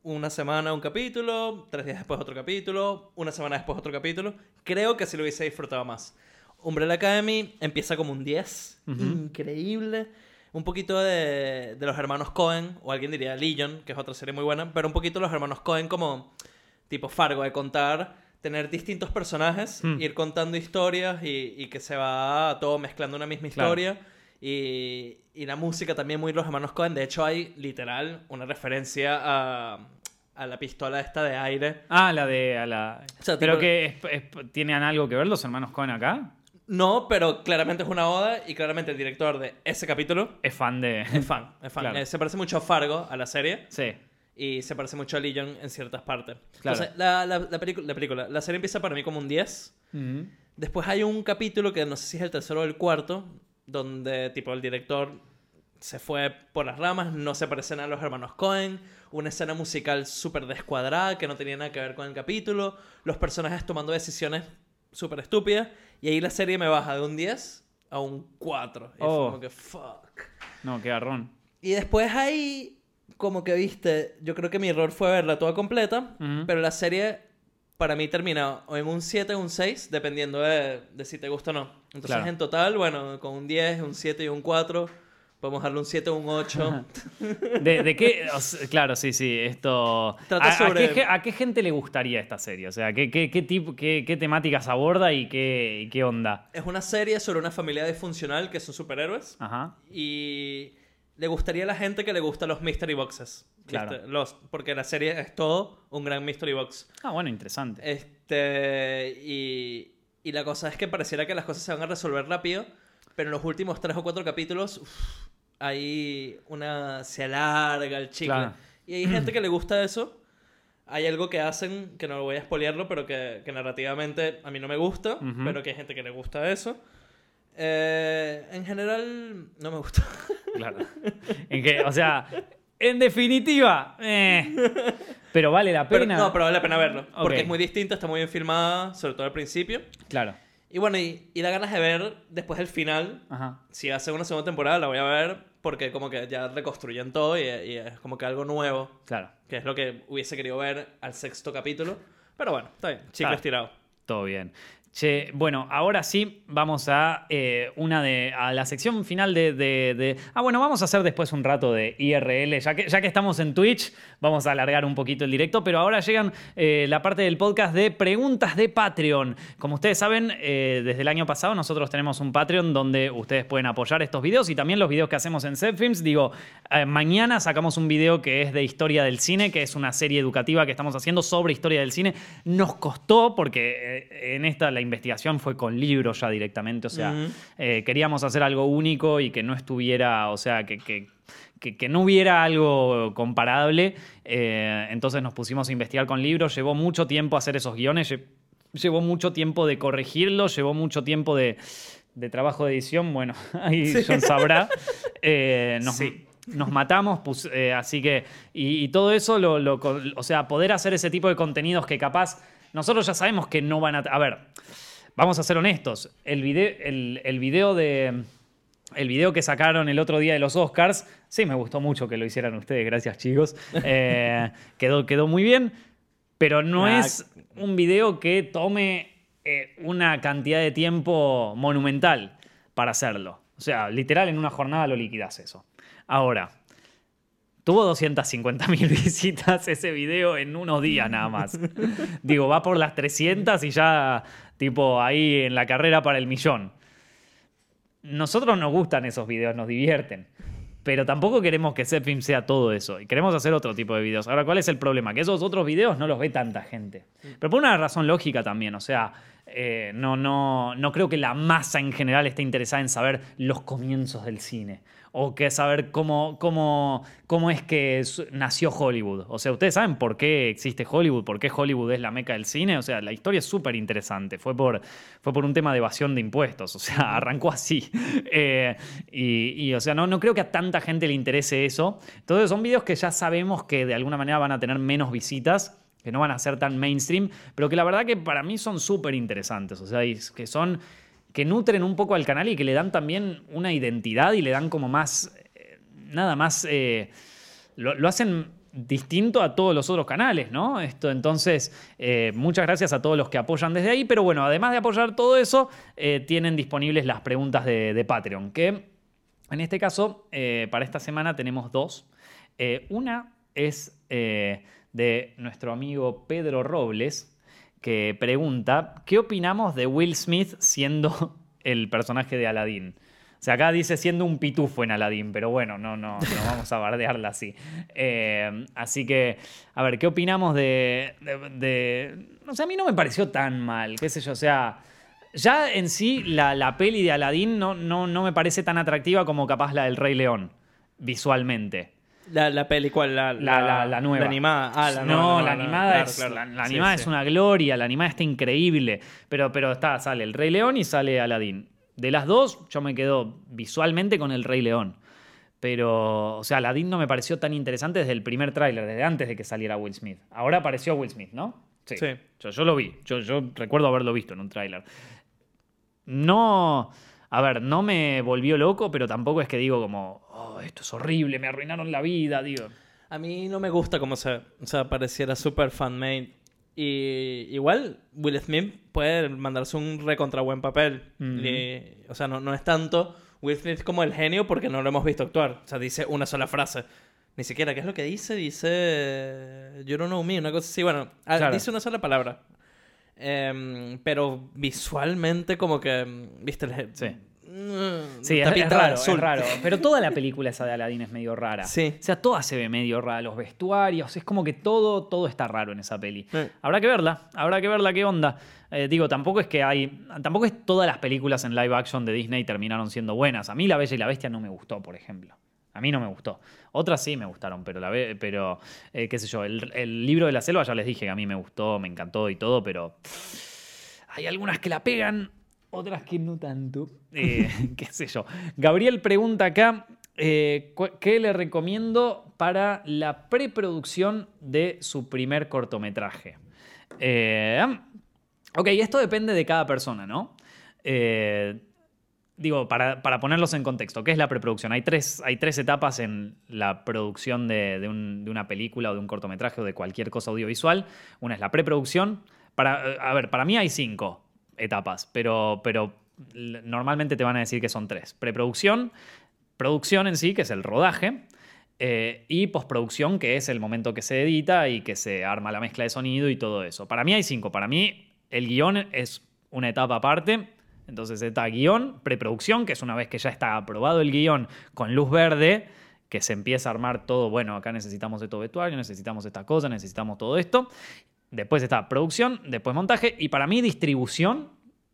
una semana un capítulo, tres días después otro capítulo, una semana después otro capítulo. Creo que si lo hubiese disfrutado más. Umbrella Academy empieza como un 10, increíble. Un poquito de, de los hermanos Cohen, o alguien diría Legion, que es otra serie muy buena, pero un poquito los hermanos Cohen como tipo Fargo, de contar, tener distintos personajes, Hmm. ir contando historias y, y que se va todo mezclando una misma Claro. historia. Y, y la música también muy los hermanos Cohen. De hecho, hay literal una referencia a, a la pistola esta de aire. Ah, la de. a la... O sea, Pero que es- es- tienen algo que ver los hermanos Cohen acá. No, pero claramente es una oda y claramente el director de ese capítulo Es fan de. es fan. Es fan. Claro. Eh, se parece mucho a Fargo, a la serie, Sí. y se parece mucho a Legion en ciertas partes. Claro. Entonces, la, la, la pelicu- la película, la serie empieza para mí como un 10. Ujú. Después hay un capítulo que no sé si es el tercero o el cuarto, donde tipo el director se fue por las ramas, no se parecen a los hermanos Cohen, una escena musical súper descuadrada que no tenía nada que ver con el capítulo, los personajes tomando decisiones súper estúpidas, y ahí la serie me baja de un 10 a un 4. Y fue Oh. como que fuck. No, qué garrón. Y después ahí, como que viste, yo creo que mi error fue verla toda completa, Ujú. pero la serie para mí termina o en un 7 o un 6, dependiendo de, de si te gusta o no. Entonces Claro. en total, bueno, con un 10, un 7 y un 4, podemos darle un 7 o un 8. ¿De, de qué? o sea, claro, sí, sí. Esto. Trata ¿A, a qué, ge- a qué gente le gustaría esta serie? O sea, ¿qué, qué, qué, tipo, qué, qué temáticas aborda y qué, y qué onda? es una serie sobre una familia disfuncional que son superhéroes Ajá. y le gustaría a la gente que le gusta los mystery boxes. Claro. Los, porque la serie es todo un gran mystery box. Ah, bueno, interesante. Este, y, y la cosa es que pareciera que las cosas se van a resolver rápido, pero en los últimos tres o cuatro capítulos, ahí una, se alarga el chicle. Claro. Y hay gente que le gusta eso. Hay algo que hacen, que no voy a spoilearlo, pero que, que narrativamente a mí no me gusta, pero que hay gente que le gusta eso. Eh, en general, no me gusta. Claro. En que, o sea, en definitiva. eh, pero vale la Pero, pena. no, pero vale la pena verlo. Porque es muy distinta, está muy bien filmada, sobre todo al principio. Claro. Y bueno, y, y da ganas de ver después del final. Ajá. Si hace una segunda temporada, la voy a ver porque como que ya reconstruyen todo y, y es como que algo nuevo, Claro. que es lo que hubiese querido ver al sexto capítulo. Pero bueno, está bien, chicle Claro. estirado. Todo bien. Che, bueno, ahora sí vamos a eh, una de a la sección final de, de- Ah, bueno, vamos a hacer después un rato de IRL. Ya que, ya que estamos en Twitch, vamos a alargar un poquito el directo, pero ahora llegan eh, la parte del podcast de preguntas de Patreon. Como ustedes saben, eh, desde el año pasado nosotros tenemos un Patreon donde ustedes pueden apoyar estos videos y también los videos que hacemos en Zepfilms. Digo, mañana sacamos un video que es de historia del cine, que es una serie educativa que estamos haciendo sobre historia del cine. Nos costó porque en esta la investigación fue con libros ya directamente, o sea, Ujú. eh, queríamos hacer algo único y que no estuviera, o sea, que, que- que- que no hubiera algo comparable. Eh, entonces nos pusimos a investigar con libros, llevó mucho tiempo hacer esos guiones, lle- llevó mucho tiempo de corregirlos, llevó mucho tiempo de, de trabajo de edición, bueno, ahí John sabrá. Eh, nos, Sí. nos matamos, eh, así que, y, y todo eso, lo, o sea, poder hacer ese tipo de contenidos que capaz, nosotros ya sabemos que no van a... A ver, vamos a ser honestos, el video, el, el video de... El video que sacaron el otro día de los Oscars, sí, me gustó mucho que lo hicieran ustedes, gracias chicos. Eh, quedó, quedó muy bien, pero no Ah, es un video que tome eh, una cantidad de tiempo monumental para hacerlo. O sea, literal, en una jornada lo liquidas eso. Ahora, tuvo 250.000 visitas ese video en unos días nada más. Digo, va por las 300 y ya, tipo, ahí en la carrera para el millón. Nosotros nos gustan esos videos, nos divierten. Pero tampoco queremos que Zepfilm sea todo eso. Y queremos hacer otro tipo de videos. Ahora, ¿cuál es el problema? Que esos otros videos no los ve tanta gente. Pero por una razón lógica también. O sea, eh, no, no, no creo que la masa en general esté interesada en saber los comienzos del cine. O que saber cómo, cómo, cómo es que nació Hollywood. O sea, ustedes saben por qué existe Hollywood, por qué Hollywood es la meca del cine. O sea, la historia es súper interesante. Fue por, fue por un tema de evasión de impuestos. O sea, arrancó así. Eh, y, o sea, no, no creo que a tanta gente le interese eso. Entonces, son videos que ya sabemos que de alguna manera van a tener menos visitas que no van a ser tan mainstream, pero que la verdad que para mí son súper interesantes. O sea, que son. Que nutren un poco al canal y que le dan también una identidad y le dan como más. eh, nada más. eh, lo, hacen distinto a todos los otros canales, ¿no? Esto, entonces, eh, muchas gracias a todos los que apoyan desde ahí, pero bueno, además de apoyar todo eso, tienen disponibles las preguntas de, Patreon, que en este caso, para esta semana tenemos dos. Una es de nuestro amigo Pedro Robles, que pregunta, ¿qué opinamos de Will Smith siendo el personaje de Aladdin? O sea, acá dice siendo un pitufo en Aladdin, pero bueno, no, no, no vamos a bardearla así. Eh, así que, a ver, ¿qué opinamos de, de, de- O sea, a mí no me pareció tan mal, qué sé yo, o sea... Ya en sí, la, la peli de Aladdin no, no, no me parece tan atractiva como capaz la del Rey León, visualmente. La, la peli, ¿cuál? La, La, la- la nueva. La animada. Ah, la no, nueva, la animada, claro, es, claro. La, la Sí, animada sí. es una gloria, la animada está increíble. Pero, pero está, sale el Rey León y sale Aladdin. De las dos, yo me quedo visualmente con el Rey León. Pero, o sea, Aladdin no me pareció tan interesante desde el primer tráiler, desde antes de que saliera Will Smith. Ahora apareció Will Smith, ¿no? Sí. Yo, yo lo vi, yo, yo recuerdo haberlo visto en un tráiler. No, a ver, no me volvió loco, pero tampoco es que digo como, oh, esto es horrible, me arruinaron la vida, digo. A mí no me gusta cómo se... O sea, pareciera súper fan-made. Y igual Will Smith puede mandarse un recontra buen papel. Y, o sea, no, no es tanto Will Smith como el genio porque no lo hemos visto actuar. O sea, dice una sola frase. Ni siquiera, ¿qué es lo que dice? Dice... You don't know me, una cosa así. Bueno, ah, Claro. dice una sola palabra. Em, pero visualmente como que... ¿Viste? El, Sí. Mm, Sí, es, raro, es raro. Pero toda la película esa de Aladdin es medio rara. Sí. O sea, toda se ve medio rara. Los vestuarios, es como que todo, todo está raro en esa peli. Sí. Habrá que verla, habrá que verla qué onda. Eh, digo, tampoco es que hay. Tampoco es todas las películas en live action de Disney terminaron siendo buenas. A mí La Bella y la Bestia no me gustó, por ejemplo. A mí no me gustó. Otras sí me gustaron, pero la ve- pero eh, qué sé yo, el, el libro de la selva ya les dije que a mí me gustó, me encantó y todo, pero hay algunas que la pegan, otras que no tanto. Eh, qué sé yo. Gabriel pregunta acá, eh, ¿qué le recomiendo para la preproducción de su primer cortometraje? Ok, esto depende de cada persona, ¿no? Eh, digo, para, para ponerlos en contexto, ¿qué es la preproducción? Hay tres, hay tres etapas en la producción de, de un- de una película o de un cortometraje o de cualquier cosa audiovisual. Una es la preproducción. Para, a ver, para mí hay cinco. etapas, pero, pero normalmente te van a decir que son tres. Preproducción, producción en sí, que es el rodaje, eh, y postproducción, que es el momento que se edita y que se arma la mezcla de sonido y todo eso. Para mí hay cinco. Para mí el guion es una etapa aparte. Entonces está guion, preproducción, que es una vez que ya está aprobado el guion con luz verde, que se empieza a armar todo, bueno, acá necesitamos esto vestuario, necesitamos esta cosa, necesitamos todo esto. Después está producción, después montaje y para mí distribución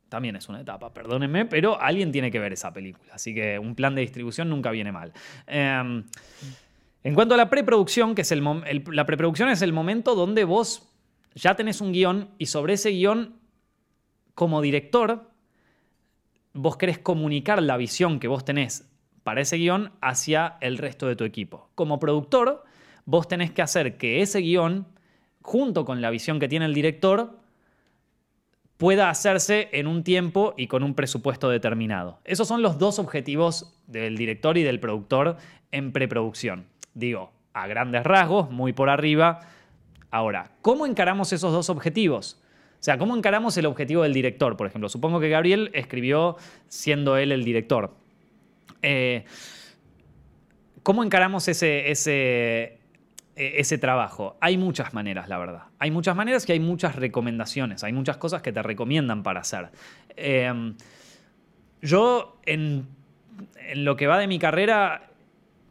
también es una etapa, perdónenme, pero alguien tiene que ver esa película, así que un plan de distribución nunca viene mal. Eh, en cuanto a la preproducción, que es el- la preproducción es el momento donde vos ya tenés un guion y sobre ese guion, como director, vos querés comunicar la visión que vos tenés para ese guion hacia el resto de tu equipo. Como productor, vos tenés que hacer que ese guion, junto con la visión que tiene el director, pueda hacerse en un tiempo y con un presupuesto determinado. Esos son los dos objetivos del director y del productor en preproducción. Digo, a grandes rasgos, muy por arriba. Ahora, ¿cómo encaramos esos dos objetivos? O sea, ¿cómo encaramos el objetivo del director? Por ejemplo, supongo que Gabriel escribió siendo él el director. Eh, ¿Cómo encaramos ese, ese, eh, ese trabajo? Hay muchas maneras, la verdad. Hay muchas maneras y hay muchas recomendaciones. Hay muchas cosas que te recomiendan para hacer. Eh, yo, en lo que va de mi carrera,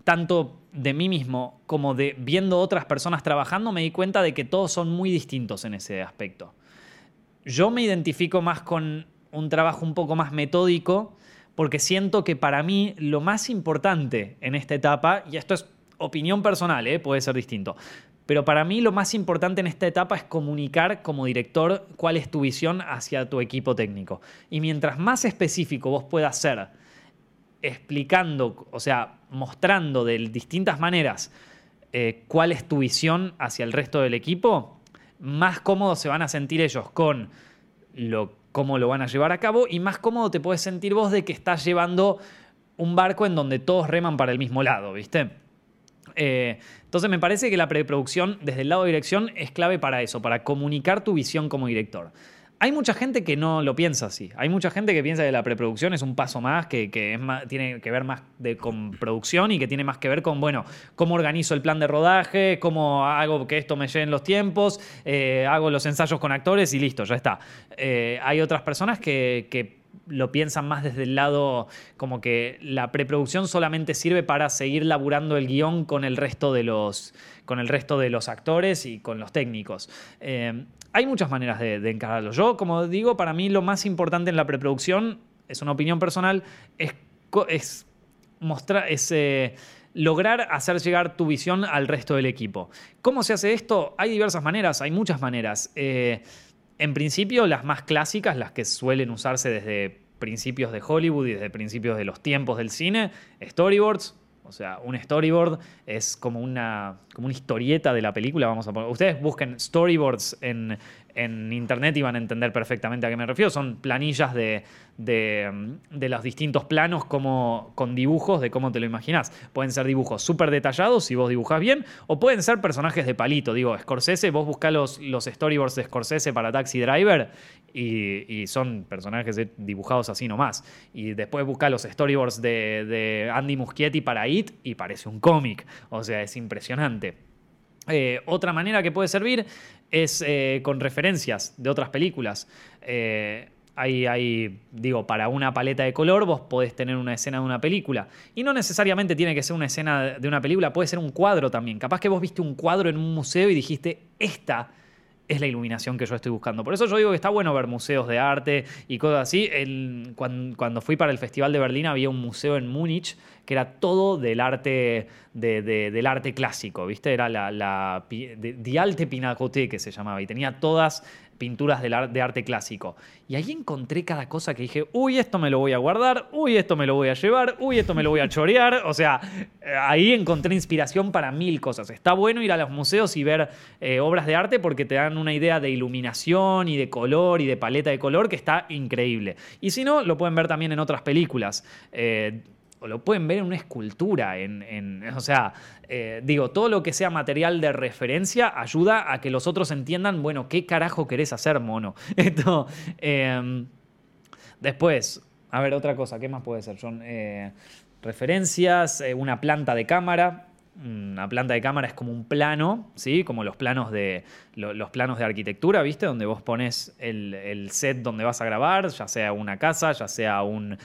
tanto de mí mismo como de viendo otras personas trabajando, me di cuenta de que todos son muy distintos en ese aspecto. Yo me identifico más con un trabajo un poco más metódico porque siento que para mí lo más importante en esta etapa, y esto es opinión personal, ¿eh? puede ser distinto, pero para mí lo más importante en esta etapa es comunicar como director cuál es tu visión hacia tu equipo técnico. Y mientras más específico vos puedas ser, explicando, o sea, mostrando de distintas maneras eh, cuál es tu visión hacia el resto del equipo, más cómodos se van a sentir ellos con lo, cómo lo van a llevar a cabo y más cómodo te puedes sentir vos de que estás llevando un barco en donde todos reman para el mismo lado, ¿viste? Eh, entonces me parece que la preproducción desde el lado de dirección es clave para eso, para comunicar tu visión como director. Hay mucha gente que no lo piensa así. Hay mucha gente que piensa que la preproducción es un paso más, que, tiene que ver más con producción y que tiene más que ver con, bueno, cómo organizo el plan de rodaje, cómo hago que esto me lleven los tiempos, eh, hago los ensayos con actores y listo, ya está. Eh, hay otras personas que, que lo piensan más desde el lado como que la preproducción solamente sirve para seguir laburando el guion con el resto de los, con el resto de los actores y con los técnicos. Eh, hay muchas maneras de, de encararlo. Yo, como digo, para mí lo más importante en la preproducción, es una opinión personal, es, eh, lograr hacer llegar tu visión al resto del equipo. ¿Cómo se hace esto? Hay diversas maneras, hay muchas maneras. Eh, en principio, las más clásicas, las que suelen usarse desde principios de Hollywood y desde principios de los tiempos del cine, storyboards. O sea, un storyboard es como una, como una historieta de la película. Vamos a poner. Ustedes busquen storyboards en, en internet y van a entender perfectamente a qué me refiero. Son planillas de, de, mm, de los distintos planos como, con dibujos de cómo te lo imaginas. Pueden ser dibujos súper detallados si vos dibujás bien, o pueden ser personajes de palito. Digo, Scorsese, vos buscás los, los storyboards de Scorsese para Taxi Driver y, y son personajes dibujados así nomás. Y después buscás los storyboards de, de Andy Muschietti para It y parece un cómic. O sea, es impresionante. Eh, otra manera que puede servir es eh, con referencias de otras películas. Eh, hay, hay, digo, para una paleta de color vos podés tener una escena de una película. Y no necesariamente tiene que ser una escena de una película, puede ser un cuadro también. Capaz que vos viste un cuadro en un museo y dijiste, esta es la iluminación que yo estoy buscando. Por eso yo digo que está bueno ver museos de arte y cosas así. Cuando, fui para el Festival de Berlín había un museo en Múnich que era todo del arte, de- de- del arte clásico, ¿viste? Era la, la de- Alte Pinakothek se llamaba y tenía todas pinturas de arte clásico. Y ahí encontré cada cosa que dije, uy, esto me lo voy a guardar, uy, esto me lo voy a llevar, uy, esto me lo voy a chorear. O sea, eh, ahí encontré inspiración para mil cosas. Está bueno ir a los museos y ver eh, obras de arte porque te dan una idea de iluminación y de color y de paleta de color que está increíble. Y si no, lo pueden ver también en otras películas. Eh, lo pueden ver en una escultura, o sea, eh, digo, todo lo que sea material de referencia ayuda a que los otros entiendan, bueno, ¿qué carajo querés hacer, mono? Esto, eh, Después, a ver, otra cosa, ¿qué más puede ser, John? Eh, referencias, eh, una planta de cámara. Una planta de cámara es como un plano, ¿sí? Como los planos de, lo- los planos de arquitectura, ¿viste? Donde vos pones el, set donde vas a grabar, ya sea una casa, ya sea un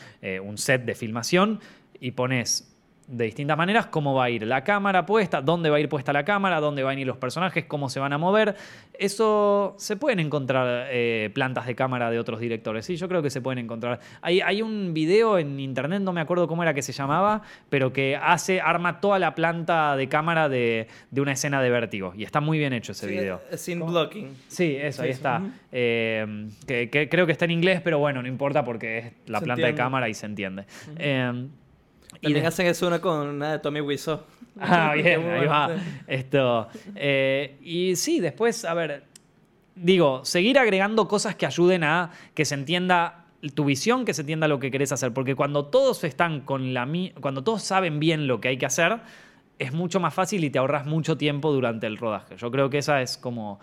set de filmación, y pones de distintas maneras cómo va a ir la cámara puesta, dónde va a ir puesta la cámara, dónde van a ir los personajes, cómo se van a mover. Eso se pueden encontrar eh, plantas de cámara de otros directores. Sí, yo creo que se pueden encontrar. Hay, hay un video en internet, no me acuerdo cómo era que se llamaba, pero que hace, arma toda la planta de cámara de, de una escena de vértigo. Y está muy bien hecho ese video. Sin blocking. Sí, eso, ahí está. Eh, que, que creo que está en inglés, pero bueno, no importa porque es la Se planta de cámara y se entiende. Eh, También de- hacen eso una con una de Tommy Wiseau. Ah, bien, ahí va. Esto. eh, y sí, después, a ver, digo, seguir agregando cosas que ayuden a que se entienda tu visión, que se entienda lo que querés hacer. Porque cuando todos están con la cuando todos saben bien lo que hay que hacer, es mucho más fácil y te ahorras mucho tiempo durante el rodaje. Yo creo que esa es como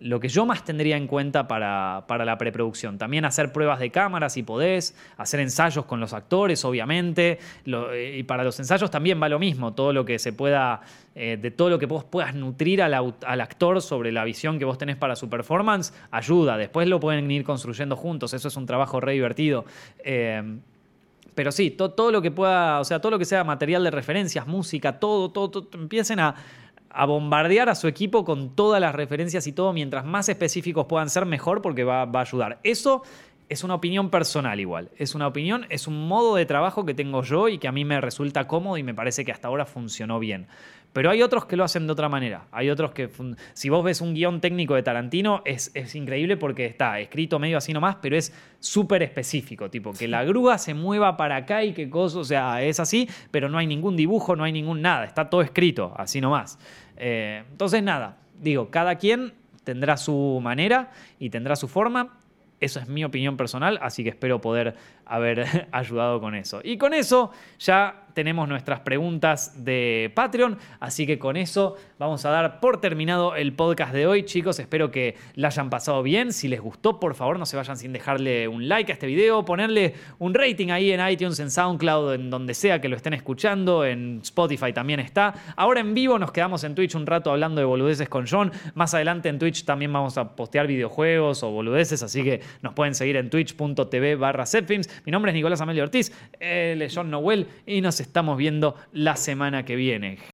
lo que yo más tendría en cuenta para, para la preproducción. También hacer pruebas de cámara si podés, hacer ensayos con los actores, obviamente. Eh, y para los ensayos también va lo mismo, todo lo que se pueda, eh, de todo lo que vos puedas nutrir al, al actor sobre la visión que vos tenés para su performance, ayuda. Después lo pueden ir construyendo juntos, eso es un trabajo re divertido. Eh, pero sí, to- todo lo que pueda, o sea, todo lo que sea material de referencias, música, todo, todo, empiecen a, a bombardear a su equipo con todas las referencias y todo, mientras más específicos puedan ser, mejor, porque va, va a ayudar. Eso es una opinión personal igual. Es una opinión, es un modo de trabajo que tengo yo y que a mí me resulta cómodo y me parece que hasta ahora funcionó bien. Pero hay otros que lo hacen de otra manera. Hay otros que, si vos ves un guion técnico de Tarantino, es, es increíble porque está escrito medio así nomás, pero es súper específico. Tipo, que la grúa se mueva para acá y qué cosa, o sea, es así, pero no hay ningún dibujo, no hay ningún nada. Está todo escrito, así nomás. Eh, entonces, nada, digo, cada quien tendrá su manera y tendrá su forma. Eso es mi opinión personal, así que espero poder haber ayudado con eso. Y con eso ya tenemos nuestras preguntas de Patreon, así que con eso vamos a dar por terminado el podcast de hoy, chicos. Espero que la hayan pasado bien. Si les gustó, por favor, no se vayan sin dejarle un like a este video, ponerle un rating ahí en iTunes, en SoundCloud, en donde sea que lo estén escuchando, en Spotify también está. Ahora en vivo nos quedamos en Twitch un rato hablando de boludeces con John. Más adelante en Twitch también vamos a postear videojuegos o boludeces, así que nos pueden seguir en twitch.tv barra Zepfilms. Mi nombre es Nicolás Amelio Ortiz, él es John Noel y nos estamos viendo la semana que viene.